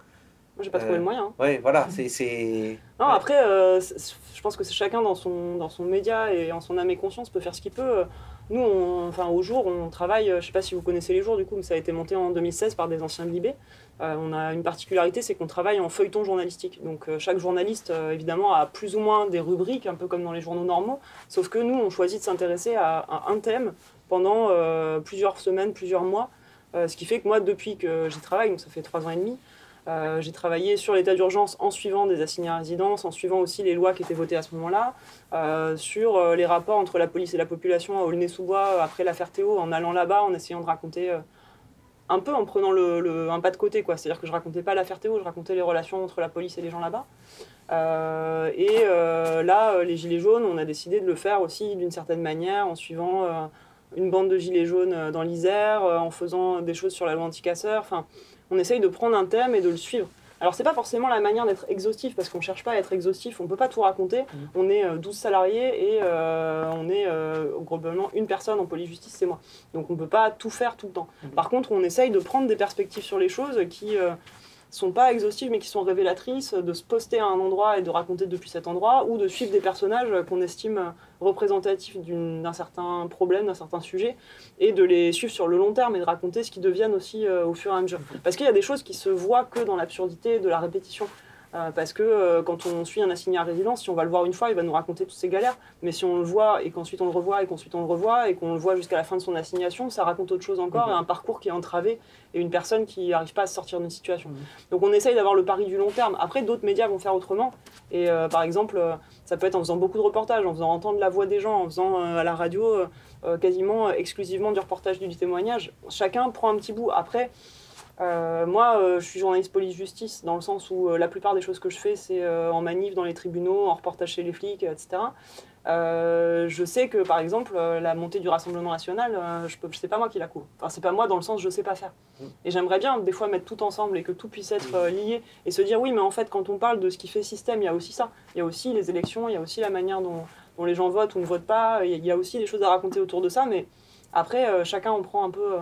Moi, j'ai pas trouvé Euh, le moyen. hein. Ouais, voilà, [LAUGHS] c'est. c'est... Non, Ouais. après, euh, je pense que c'est chacun dans son, dans son média et en son âme et conscience peut faire ce qu'il peut. Nous, on- enfin, au jour, on travaille, euh, je sais pas si vous connaissez les jours, du coup, mais ça a été monté en 2016 par des anciens de l'IB. Euh, on a une particularité, c'est qu'on travaille en feuilleton journalistique. Donc, euh, chaque journaliste, euh, évidemment, a plus ou moins des rubriques, un peu comme dans les journaux normaux. Sauf que nous, on choisit de s'intéresser à, à un thème pendant plusieurs semaines, plusieurs mois. Ce qui fait que moi, depuis que j'y travaille, donc ça fait trois ans et demi, euh, j'ai travaillé sur l'état d'urgence en suivant des assignés à résidence, en suivant aussi les lois qui étaient votées à ce moment-là, euh, sur euh, les rapports entre la police et la population à Aulnay-sous-Bois après l'affaire Théo, en allant là-bas, en essayant de raconter un peu en prenant un pas de côté. quoi. C'est-à-dire que je racontais pas l'affaire Théo, je racontais les relations entre la police et les gens là-bas. Et là, les Gilets jaunes, on a décidé de le faire aussi d'une certaine manière, en suivant une bande de Gilets jaunes dans l'Isère, en faisant des choses sur la loi anticasseur. Enfin, on essaye de prendre un thème et de le suivre. Alors, c'est pas forcément la manière d'être exhaustif, parce qu'on cherche pas à être exhaustif, on peut pas tout raconter. On est euh, 12 salariés et euh, on est euh, globalement une personne en police-justice, c'est moi. Donc, on peut pas tout faire tout le temps. Par contre, on essaye de prendre des perspectives sur les choses qui euh, sont pas exhaustives, mais qui sont révélatrices, de se poster à un endroit et de raconter depuis cet endroit, ou de suivre des personnages qu'on estime représentatifs d'un certain problème, d'un certain sujet, et de les suivre sur le long terme et de raconter ce qu'ils deviennent aussi euh, au fur et à mesure. Parce qu'il y a des choses qui se voient que dans l'absurdité de la répétition. Euh, parce que euh, quand on suit un assigné à résidence, si on va le voir une fois, il va nous raconter toutes ses galères. Mais si on le voit et qu'ensuite on le revoit et qu'ensuite on le revoit et qu'on le voit jusqu'à la fin de son assignation, ça raconte autre chose encore Mhm. et un parcours qui est entravé et une personne qui n'arrive pas à sortir d'une situation. Mhm. Donc on essaye d'avoir le pari du long terme. Après, d'autres médias vont faire autrement. Et euh, par exemple, ça peut être en faisant beaucoup de reportages, en faisant entendre la voix des gens, en faisant à la radio quasiment exclusivement du reportage, du témoignage. Chacun prend un petit bout. Après, euh, moi, euh, je suis journaliste police-justice, dans le sens où euh, la plupart des choses que je fais, c'est en manif dans les tribunaux, en reportage chez les flics, etc. Je sais que, par exemple, la montée du Rassemblement national, je c'est pas moi qui la couvre. Enfin, c'est pas moi dans le sens je sais pas faire. Et j'aimerais bien, des fois, mettre tout ensemble et que tout puisse être lié et se dire, oui, mais en fait, quand on parle de ce qui fait système, il y a aussi ça. Il y a aussi les élections, il y a aussi la manière dont, dont les gens votent ou ne votent pas. Il y a- il y a aussi des choses à raconter autour de ça, mais après, chacun en prend un peu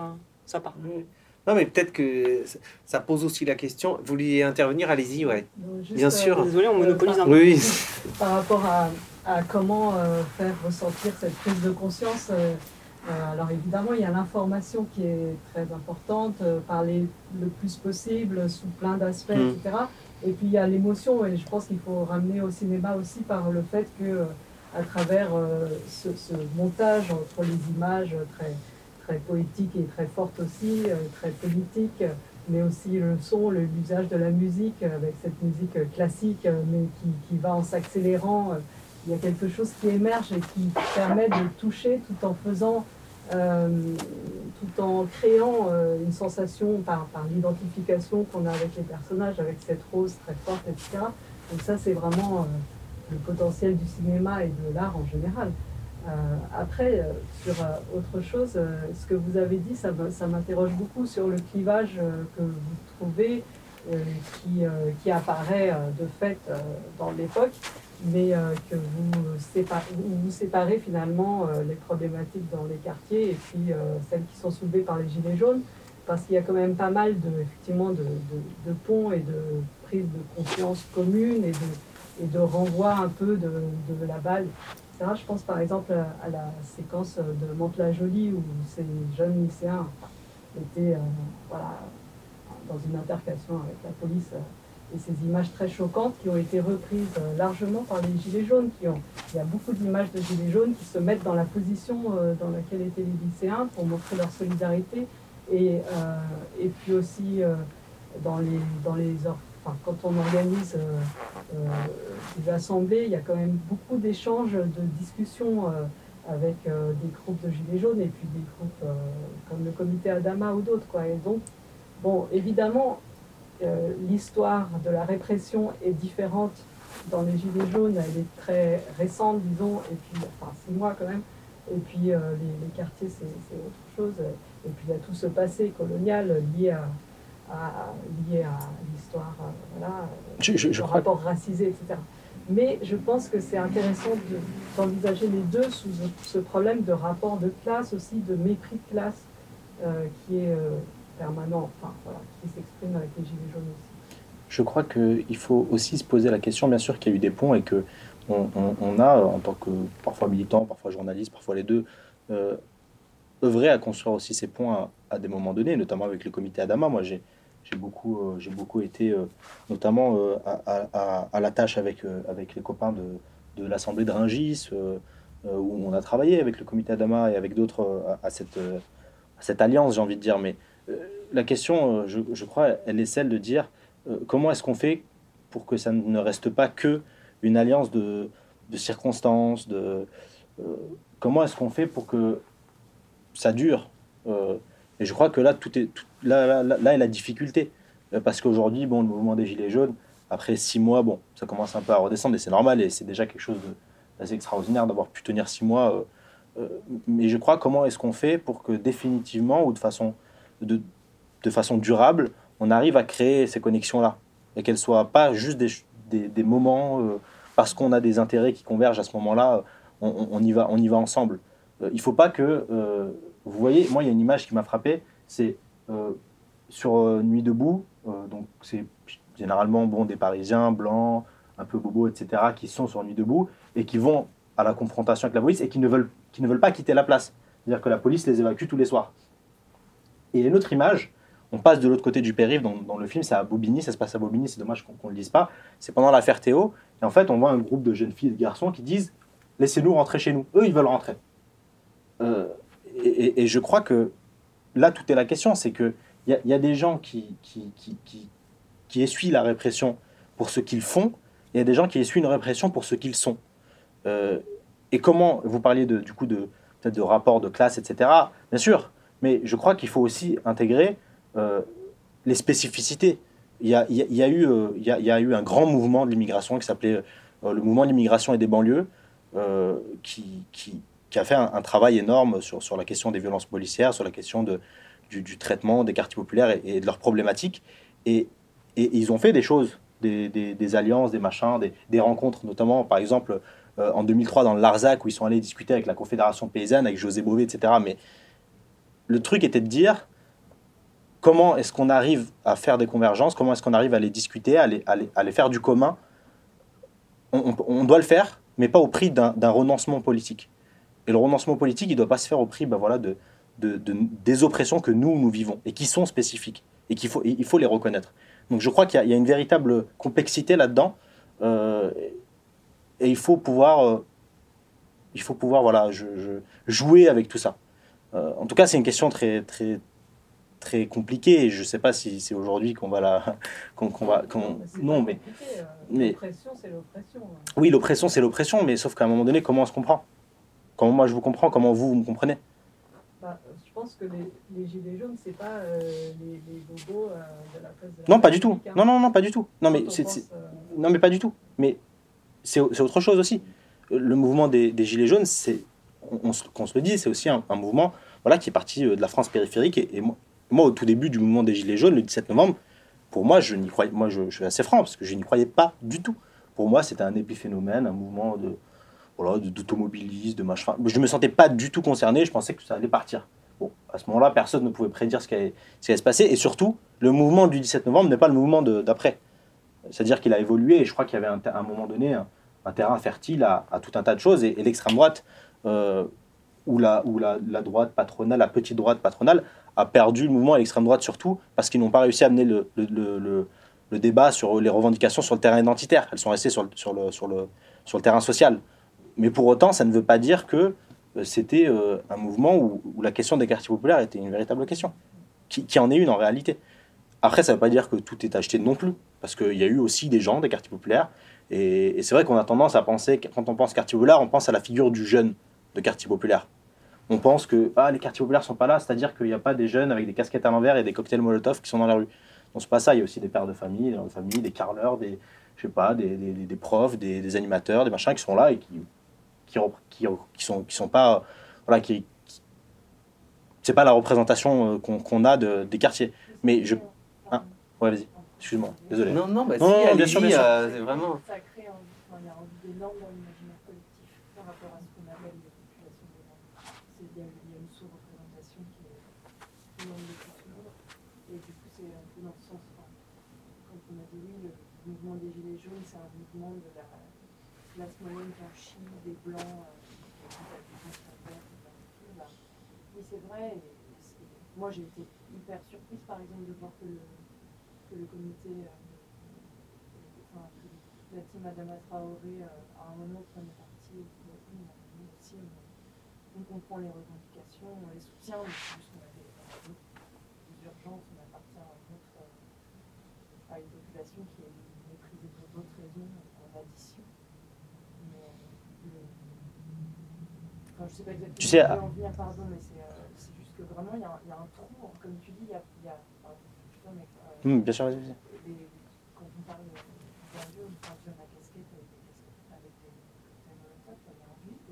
sa part. Oui. Non, mais peut-être que ça- pose aussi la question. Vous vouliez intervenir Allez-y, ouais. Donc, juste, Bien sûr. Désolé, on monopolise un peu. Oui, oui. par rapport à, à comment euh, faire ressentir cette prise de conscience. euh, euh, alors évidemment, il y a l'information qui est très importante, euh, parler le plus possible sous plein d'aspects, Mm. etc. Et puis il y a l'émotion, et je pense qu'il faut ramener au cinéma aussi par le fait que, euh, à travers euh, ce, ce montage entre les images très, très poétiques et très fortes aussi, euh, très politiques, mais aussi le son, l'usage de la musique, euh, avec cette musique euh, classique, mais qui, va en s'accélérant. Il y a quelque chose qui émerge et qui permet de toucher tout en faisant, tout en créant une sensation par, l'identification qu'on a avec les personnages, avec cette rose très forte, etc. Donc ça, c'est vraiment le potentiel du cinéma et de l'art en général. Euh, après, euh, sur euh, autre chose, ce que vous avez dit, ça, m'interroge beaucoup sur le clivage que vous trouvez, qui, qui apparaît de fait dans l'époque, mais que vous, sépa- vous vous séparez finalement les problématiques dans les quartiers et puis celles qui sont soulevées par les Gilets jaunes, parce qu'il y a quand même pas mal de, effectivement, de, ponts et de prise de conscience commune et de, et de renvoi un peu de la balle Je pense par exemple à, la séquence de Mantes-la-Jolie où ces jeunes lycéens étaient euh, voilà, dans une intercation avec la police euh, et ces images très choquantes qui ont été reprises euh, largement par les Gilets jaunes. Il y a beaucoup d'images de Gilets jaunes qui se mettent dans la position dans laquelle étaient les lycéens pour montrer leur solidarité et, puis aussi dans les, dans les or- enfin, quand on organise euh, euh, des assemblées, il y a quand même beaucoup d'échanges, de discussions euh, avec des groupes de Gilets jaunes et puis des groupes comme le comité Adama ou d'autres. Quoi. Et donc, bon, évidemment, l'histoire de la répression est différente dans les Gilets jaunes, elle est très récente, disons, et puis, enfin, six mois quand même. Et puis, les, quartiers, c'est autre chose. Et puis, il y a tout ce passé colonial lié à, à- lié à l'histoire, euh, voilà, Je- je- je le crois- rapport racisé, etc. Mais je pense que c'est intéressant de- d'envisager les deux sous ce problème de rapport de classe aussi, de mépris de classe euh, qui est euh, permanent, enfin voilà, qui s'exprime avec les gilets jaunes aussi. Je crois qu'il faut aussi se poser la question, bien sûr qu'il y a eu des ponts et que on, on- on a, en tant que parfois militant, parfois journaliste, parfois les deux, euh, œuvré à construire aussi ces ponts à, à des moments donnés, notamment avec le comité Adama. Moi, j'ai j'ai beaucoup, euh, j'ai beaucoup été, euh, notamment euh, à, la tâche avec, avec les copains de, de l'Assemblée de euh, où on a travaillé avec le comité Adama et avec d'autres à, cette, alliance, j'ai envie de dire. Mais la question, je, crois, elle est celle de dire comment est-ce qu'on fait pour que ça ne reste pas que une alliance de, circonstances, de comment est-ce qu'on fait pour que ça dure Et je crois que là, tout est là, est la difficulté Euh, parce qu'aujourd'hui, bon, le mouvement des gilets jaunes, après six mois, bon, ça commence un peu à redescendre et c'est normal et c'est déjà quelque chose d'assez extraordinaire d'avoir pu tenir six mois. euh, euh, mais je crois comment est-ce qu'on fait pour que définitivement ou de façon de, façon durable, on arrive à créer ces connexions-là? Et qu'elles soient pas juste des, des, moments parce qu'on a des intérêts qui convergent à ce moment-là, on, y va, on y va ensemble. Il faut pas que, vous voyez, moi il y a une image qui m'a frappé, c'est euh, sur euh, Nuit debout, euh, donc c'est généralement bon des Parisiens blancs, un peu bobos, etc., qui sont sur Nuit debout et qui vont à la confrontation avec la police et qui ne veulent, qui ne veulent pas quitter la place. C'est-à-dire que la police les évacue tous les soirs. Et une autre image, on passe de l'autre côté du périph' dans, le film, c'est à Bobigny, ça se passe à Bobigny, c'est dommage qu'on ne le dise pas. C'est pendant l'affaire Théo, et en fait, on voit un groupe de jeunes filles et de garçons qui disent Laissez-nous rentrer chez nous. Eux, ils veulent rentrer. Euh, et, je crois que là, tout est la question c'est qu'il y, a- y a des gens qui, qui, qui, qui, qui essuient la répression pour ce qu'ils font, il y a des gens qui essuient une répression pour ce qu'ils sont. Euh, et comment, vous parliez du coup de, peut-être de rapport de classe, etc. Bien sûr, mais je crois qu'il faut aussi intégrer euh, les spécificités. Il y a, y a- eu, euh, y a, y a eu un grand mouvement de l'immigration qui s'appelait le mouvement de l'immigration et des banlieues, qui, qui, qui a fait un, travail énorme sur, sur la question des violences policières, sur la question de, du, traitement des quartiers populaires et, de leurs problématiques. Et, et ils ont fait des choses, des, alliances, des machins, des, des rencontres, notamment par exemple euh, en 2003 dans le Larzac, où ils sont allés discuter avec la Confédération paysanne, avec José Bové, etc. Mais le truc était de dire comment est-ce qu'on arrive à faire des convergences, comment est-ce qu'on arrive à les discuter, à les, à les- faire du commun? On, on- doit le faire, mais pas au prix d'un renoncement politique. Et le renoncement politique, il ne doit pas se faire au prix ben voilà, de, de- de- des oppressions que nous, nous vivons, et qui sont spécifiques, et qu'il faut, il faut les reconnaître. Donc je crois qu'il y, a- il y a une véritable complexité là-dedans, euh, et il faut pouvoir, euh, il faut pouvoir voilà, je- je- jouer avec tout ça. Euh, en tout cas, c'est une question très, très, très compliquée. et Je ne sais pas si c'est aujourd'hui qu'on va la, [LAUGHS] qu'on, va, non, mais mais- L'oppression, c'est l'oppression. hein. oui, l'oppression, c'est l'oppression, mais sauf qu'à un moment donné, comment on se comprend? Comment moi je vous comprends Comment vous, vous me comprenez Bah, je pense que les, les gilets jaunes, c'est pas euh, les, les bobos euh, de la de la Non, pas du tout. Hein. Non, non, non, pas du tout. Non, mais c'est, pense, euh, non, mais pas du tout. Mais c'est, autre chose aussi. Le mouvement des, des Gilets jaunes, c'est, on, qu'on se le dit, c'est aussi un, un mouvement voilà, qui est parti de la France périphérique. Et, et moi, moi, au tout début du mouvement des Gilets jaunes, le 17 novembre, pour moi, je n'y croyais, moi, je, je suis assez franc parce que je n'y croyais pas du tout. Pour moi, c'était un épiphénomène, un mouvement de, voilà, d'automobilistes, de machin. Je ne me sentais pas du tout concerné. Je pensais que ça allait partir. Bon, à ce moment-là, personne ne pouvait prédire ce qui allait, se passer. Et surtout, le mouvement du 17 novembre n'est pas le mouvement d'après. C'est-à-dire qu'il a évolué et je crois qu'il y avait un, à un moment donné un, terrain fertile à, tout un tas de choses. Et, l'extrême droite, euh, ou, la, droite patronale, la petite droite patronale, a perdu le mouvement et l'extrême droite surtout parce qu'ils n'ont pas réussi à amener le, débat sur les revendications sur le terrain identitaire. Elles sont restées sur le terrain social. Mais pour autant, ça ne veut pas dire que euh, c'était euh, un mouvement où, la question des quartiers populaires était une véritable question, qui, en est une en réalité. Après, ça ne veut pas dire que tout est acheté non plus, parce qu'il y a eu aussi des gens des quartiers populaires, et, c'est vrai qu'on a tendance à penser, quand on pense quartier populaire, on pense à la figure du jeune de quartier populaire. On pense que ah, les quartiers populaires sont pas là, c'est-à-dire qu'il n'y a pas des jeunes avec des casquettes à l'envers et des cocktails Molotov qui sont dans la rue. Non, c'est pas ça. Il y a aussi des pères de famille, des de famille, des carleurs, des, je sais pas, des, profs, des animateurs, des machins qui sont là et qui, qui, rep- qui, qui sont, qui sont pas, voilà, qui, qui- c'est pas la représentation euh, qu'on a de, des quartiers. Mais je, Ah, ouais, vas-y. Excuse-moi, désolé. Non, non, bah Non, si, non, bien sûr, bien sûr. euh, c'est vraiment. Ça crée un, enfin, il y a envie d'énorme dans l'imaginaire collectif par rapport à ce qu'on appelle les populations violentes. C'est- Il y, a il y a une sous-représentation qui est énorme depuis toujours. Et du coup, c'est un peu dans ce sens. enfin, quand on a dit oui, le mouvement des Gilets jaunes, c'est un mouvement de classe moyenne blanchie, des blancs, euh, Oui, c'est vrai. moi, j'ai été hyper surprise, par exemple, de voir que le, que le comité. euh, la team Adama Traoré, euh, à un moment, prenait parti aussi, on, comprend les revendications, on les soutient, c'est juste qu'on a des, on a d'autres- des urgences, on appartient à, une autre, euh, à une population qui est méprisée pour d'autres raisons, en addition. Mais, euh, le- enfin, je sais pas exactement Tu sais, en venir, pardon, mais c'est euh, c'est juste que vraiment, il y, y a un trou, comme tu dis, il y a... y a pardon, putain, euh, Hum, bien sûr, vas-y, vas-y. quand on parle d'un vieux, on parle de la casquette avec des casquettes avec des Molotov, il y a un vide,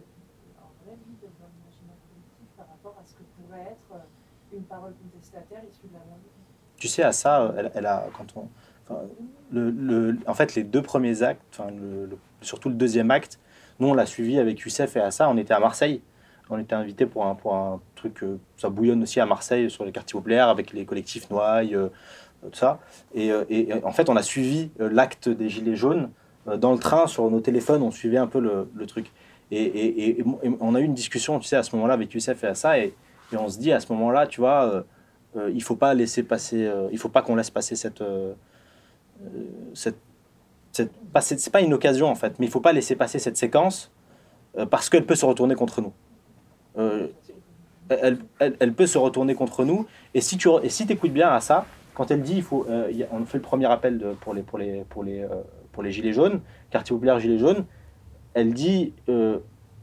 un vrai vide dans l'imaginaire collectif par rapport à ce que pourrait être euh, une parole contestataire issue de la banlieue. Tu sais, à ça, euh, elle, elle a, quand on, enfin, le, le- en fait, les deux premiers actes, enfin, le- surtout le deuxième acte, nous, on l'a suivi avec Youssef et Assa, on était à Marseille. On était invité pour un, pour un truc, euh, ça bouillonne aussi à Marseille, sur les quartiers populaires, avec les collectifs Noailles, euh, tout ça. Et, euh, en fait, on a suivi euh, l'acte des Gilets jaunes euh, dans le train, sur nos téléphones, on suivait un peu le, truc. Et, on a eu une discussion, tu sais, à ce moment-là, avec Youssef et Assa, et, on se dit, à ce moment-là, tu vois, euh, euh, il faut pas laisser passer, euh, il faut pas qu'on laisse passer euh, euh, cette, pas, c'est c'est pas une occasion en fait, mais il faut pas laisser passer cette séquence euh, parce qu'elle peut se retourner contre nous. Euh, elle, peut se retourner contre nous. Et si tu écoutes bien à ça, quand elle dit, il faut, euh, on fait le premier appel pour les gilets jaunes, quartier populaire gilets jaunes. Elle dit,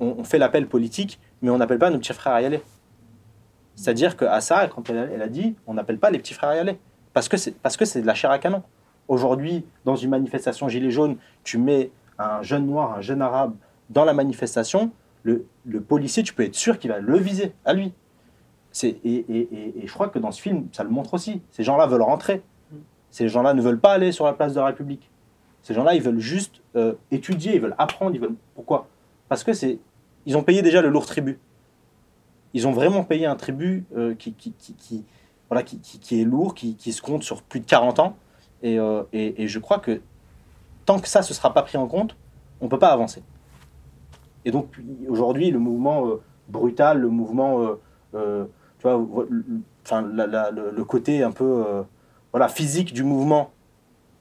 on, fait l'appel politique, mais on n'appelle pas nos petits frères à y aller. C'est-à-dire qu'à ça, quand elle, elle a dit, on n'appelle pas les petits frères à y aller. Parce que c'est de la chair à canon. Aujourd'hui, dans une manifestation gilet jaune, tu mets un jeune noir, un jeune arabe dans la manifestation, le, policier, tu peux être sûr qu'il va le viser à lui. Et, je crois que dans ce film, ça le montre aussi. Ces gens-là veulent rentrer. Ces gens-là ne veulent pas aller sur la place de la République. Ces gens-là, ils veulent juste euh, étudier, ils veulent apprendre. Ils veulent... Pourquoi? Parce que c'est, ils ont payé déjà le lourd tribut. Ils ont vraiment payé un tribut euh, qui, voilà, qui, est lourd, qui se compte sur plus de 40 ans. Et, euh, et- je crois que tant que ça ne sera pas pris en compte, on ne peut pas avancer. Et donc aujourd'hui, le mouvement euh, brutal, le mouvement, euh, tu vois, enfin, le, côté un peu voilà, physique du mouvement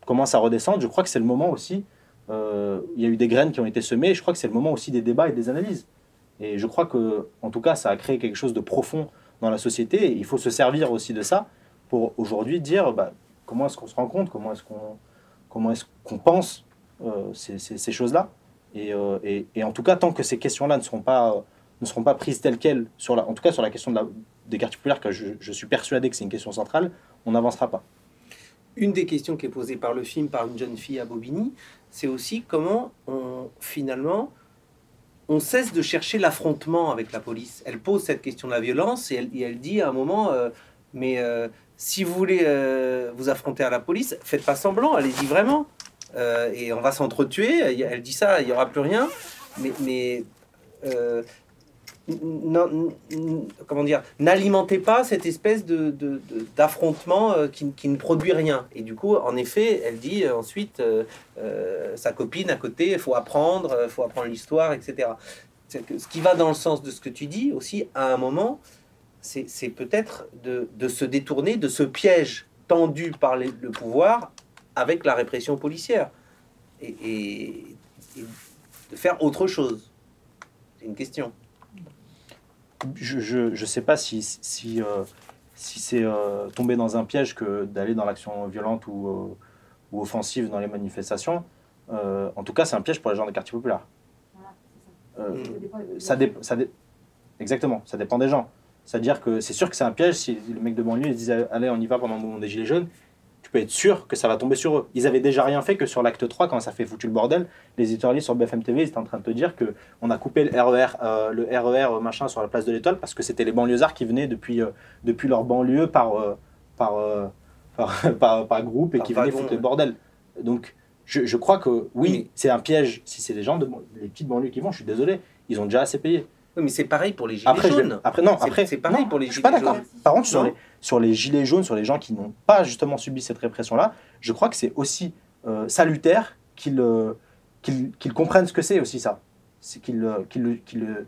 commence à redescendre. Je crois que c'est le moment aussi, il y a eu des graines qui ont été semées, je crois que c'est le moment aussi des débats et des analyses. Et je crois que, en tout cas, ça a créé quelque chose de profond dans la société, il faut se servir aussi de ça pour aujourd'hui dire bah, comment est-ce qu'on se rend compte, comment est-ce qu'on comment est-ce qu'on pense euh, ces, choses-là. Et, euh, et- en tout cas, tant que ces questions-là ne seront pas, euh, ne seront pas prises telles quelles, sur la, en tout cas sur la question des quartiers populaires, que je, suis persuadé que c'est une question centrale, on n'avancera pas. Une des questions qui est posée par le film par une jeune fille à Bobigny, c'est aussi comment on finalement on cesse de chercher l'affrontement avec la police. Elle pose cette question de la violence et elle, dit à un moment, mais si vous voulez euh, vous affronter à la police, faites pas semblant, allez-y vraiment. Euh, et on va s'entretuer. Elle dit ça, il y aura plus rien. Mais, euh, non- n- comment dire, n'alimentez pas cette espèce de, d'affrontement euh, qui, ne produit rien. Et du coup, en effet, elle dit euh, ensuite euh, euh, sa copine à côté, il faut apprendre, il faut apprendre l'histoire, etc. Ce qui va dans le sens de ce que tu dis aussi, à un moment, c'est, peut-être de, de se détourner de ce piège tendu par les- le pouvoir avec la répression policière et, et- et de faire autre chose. C'est une question. je ne sais pas si, si, euh, si c'est euh, tomber dans un piège que d'aller dans l'action violente ou, euh, ou offensive dans les manifestations. Euh, en tout cas, c'est un piège pour les gens des quartiers populaires. Voilà, ça. Euh, dé- dé- Exactement, ça dépend des gens. C'est-à-dire que c'est sûr que c'est un piège si le mec de banlieue ils disent allez on y va pendant le mouvement des gilets jaunes, tu peux être sûr que ça va tomber sur eux. Ils avaient déjà rien fait que sur l'acte 3 quand ça fait foutu le bordel. Les éditorialistes sur BFM TV ils étaient en train de te dire que on a coupé le RER, euh, le RER euh, machin sur la place de l'Étoile parce que c'était les banlieusards qui venaient depuis, euh, depuis leur banlieue par, euh, par, par, [LAUGHS] par, par groupe et qui venaient foutre ouais. le bordel. Donc je, je crois que oui, c'est un piège. Si c'est les gens de les petites banlieues qui vont, je suis désolé, ils ont déjà assez payé. Oui, mais c'est pareil pour les gilets Après, je jaunes. après non, C'est- après c'est pareil non, pour les Je suis pas gilets d'accord. jaunes. Par contre, sur les, sur les gilets jaunes, sur les gens qui n'ont pas justement subi cette répression-là, je crois que c'est aussi euh, salutaire qu'ils euh, qu'ils comprennent ce que c'est aussi ça. C'est qu'ils euh, le-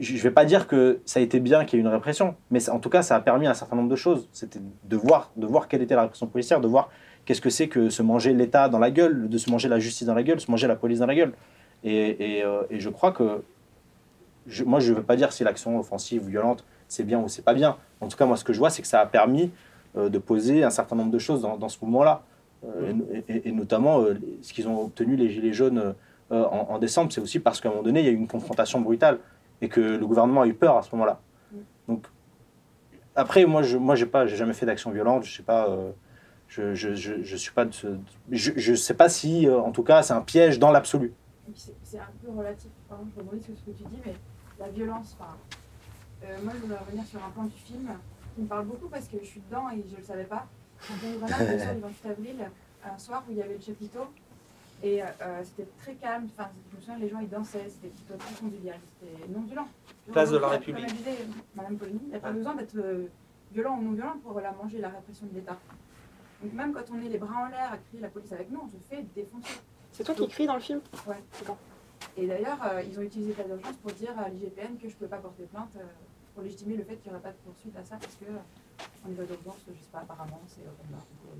Je je vais pas dire que ça a été bien qu'il y ait une répression, mais en tout cas, ça a permis un certain nombre de choses. C'était de voir, de voir quelle était la répression policière, de voir qu'est-ce que c'est que se manger l'État dans la gueule, de se manger la justice dans la gueule, se manger la police dans la gueule. Et, et, euh, et je crois que je- moi, je ne veux pas dire si l'action offensive ou violente, c'est bien ou c'est pas bien. En tout cas, moi, ce que je vois, c'est que ça a permis euh, de poser un certain nombre de choses dans, dans ce mouvement-là. Euh, et, et- et notamment, euh, ce qu'ils ont obtenu, les Gilets jaunes, en, en décembre, c'est aussi parce qu'à un moment donné, il y a eu une confrontation brutale et que le gouvernement a eu peur à ce moment-là. Donc, après, moi, je moi, j'ai pas, j'ai jamais fait d'action violente. Je sais pas. je, je, je, je suis pas de ce- je, je sais pas si, en tout cas, c'est un piège dans l'absolu. C'est un peu relatif, pardon, je rebondis sur ce que tu dis, mais la violence, enfin, euh, moi je voudrais revenir sur un plan du film qui me parle beaucoup parce que je suis dedans et je ne le savais pas. On avait vraiment l'impression du 28 avril, un soir où il y avait le chapiteau et euh, c'était très calme, enfin, je me souviens, les gens ils dansaient, c'était plutôt très convivial, c'était non violent. Place de la Comme République. elle disait, Madame Poligny, il n'y a pas besoin d'être euh, violent ou non violent pour la manger, la répression de l'État. Donc même quand on est les bras en l'air à crier la police avec nous, on se fait défoncer. C'est toi qui crie dans le film? Ouais. Et d'ailleurs, euh, ils ont utilisé l'état d'urgence pour dire à l'IGPN que je ne pouvais pas porter plainte euh, pour légitimer le fait qu'il n'y aurait pas de poursuite à ça parce que en état d'urgence, je sais pas, apparemment, c'est open bar. euh,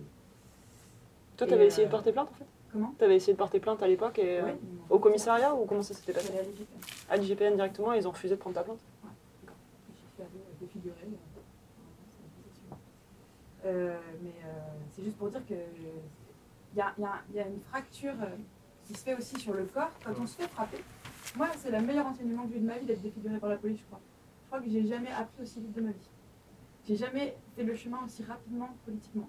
Toi, Et, t'avais essayé de porter plainte en fait? Comment? T'avais essayé de porter plainte à l'époque et Ouais, au commissariat ou comment ça s'était passé à l'IGPN. À l'IGPN directement, ils ont refusé de prendre ta plainte? Je suis fait euh, défigurer. euh, mais euh, c'est juste pour dire que il y a, y y une fracture qui se fait aussi sur le corps quand on se fait frapper. Moi, c'est le meilleur enseignement que j'ai eu de ma vie d'être défigurée par la police, je crois. Je crois que j'ai jamais appris aussi vite de ma vie. J'ai jamais fait le chemin aussi rapidement politiquement.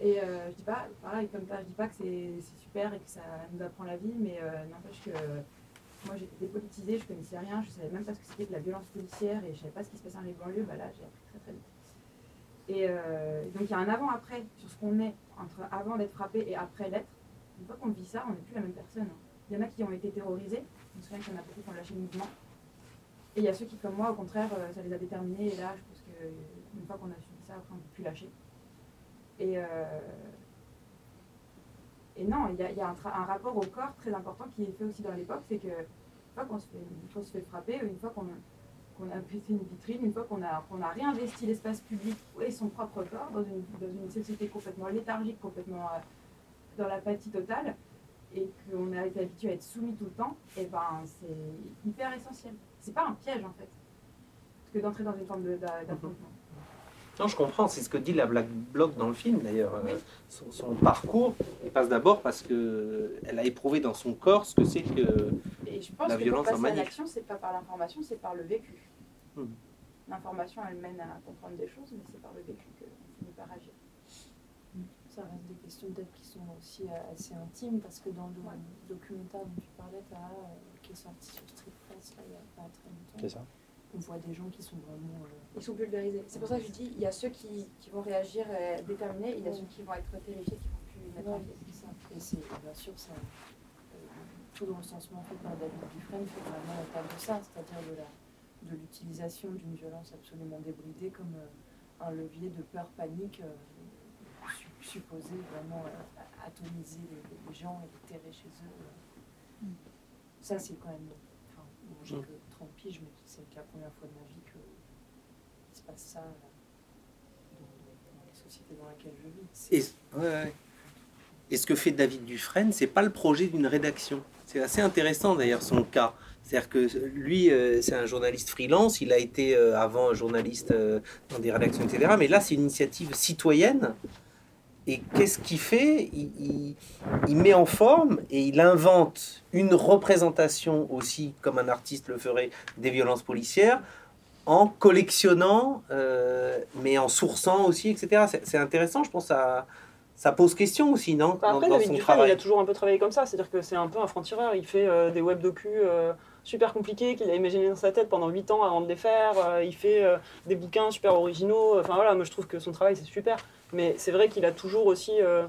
Et euh, je dis pas, pareil, comme ça, je dis pas que c'est super et que ça nous apprend la vie, mais euh, n'empêche que moi j'étais dépolitisée, je connaissais rien, je savais même pas ce que c'était que la violence policière et je savais pas ce qui se passait dans les banlieues, bah là j'ai appris très très vite. Et euh, donc il y a un avant-après sur ce qu'on est entre avant d'être frappé et après l'être. Une fois qu'on vit ça, on n'est plus la même personne. hein. Il y en a qui ont été terrorisés, je me souviens qu'il y en a beaucoup qui ont lâché le mouvement. Et il y a ceux qui, comme moi, au contraire, euh, ça les a déterminés. Et là, je pense qu'une fois qu'on a subi ça, après, on ne peut plus lâcher. Et, euh, et non, il y a, un, rapport au corps très important qui est fait aussi dans l'époque. C'est que une fois qu'on se, se fait frapper, une fois qu'on a baissé une vitrine, une fois qu'on a, qu'on a réinvesti l'espace public et son propre corps dans une, dans une société complètement léthargique, complètement euh, dans l'apathie totale, et qu'on a été habitué à être soumis tout le temps, et ben c'est hyper essentiel. C'est pas un piège en fait, que d'entrer dans une forme d'affrontement. [LAUGHS] Non, je comprends, c'est ce que dit la Black Bloc dans le film d'ailleurs. Euh, Oui. Son, son parcours, il passe d'abord parce qu'elle a éprouvé dans son corps ce que c'est que. Et je pense La que violence pour en à l'action, c'est pas par l'information, c'est par le vécu. Mhm. L'information, elle mène à comprendre des choses, mais c'est par le vécu qu'on finit par agir. Ça reste des questions peut-être qui sont aussi euh, assez intimes parce que dans le Ouais. documentaire dont tu parlais, euh, qui est sorti sur Street Press là, il n'y a pas très C'est longtemps, ça. on voit des gens qui sont vraiment. euh, Ils sont pulvérisés. C'est pour ça que je dis, il y a ceux qui, qui vont réagir euh, déterminés, il y a ceux qui vont être terrifiés, qui vont plus mettre Ouais, ça. Et c'est bien sûr ça. euh, tout le recensement fait par David Dufresne fait vraiment état de ça, c'est-à-dire de la de l'utilisation d'une violence absolument débridée comme euh, un levier de peur panique euh, supposé vraiment euh, atomiser les, les gens et les terrer chez eux. euh. Ça c'est quand même. Enfin, bon, j'ai Mm. que 30 piges, mais c'est la première fois de ma vie que il se passe ça euh, dans, dans la société dans laquelle je vis. C'est- Et, ouais, ouais. Et ce que fait David Dufresne, c'est pas le projet d'une rédaction. C'est assez intéressant d'ailleurs son cas. C'est-à-dire que lui, euh, c'est un journaliste freelance, il a été euh, avant journaliste euh, dans des rédactions, etc. Mais là, c'est une initiative citoyenne. Et qu'est-ce qu'il fait? Il, il- il met en forme et il invente une représentation aussi, comme un artiste le ferait, des violences policières, en collectionnant, euh, mais en sourçant aussi, etc. C'est- intéressant, je pense, ça, ça pose question aussi, non? Bah, dans- après, dans David son Dufresne, travail. il a toujours un peu travaillé comme ça. C'est-à-dire que c'est un peu un franc-tireur. Il fait euh, des web docus euh, super compliqués qu'il a imaginé dans sa tête pendant 8 ans avant de les faire. Euh, il fait euh, des bouquins super originaux. Enfin voilà, moi je trouve que son travail c'est super. Mais c'est vrai qu'il a toujours aussi. euh,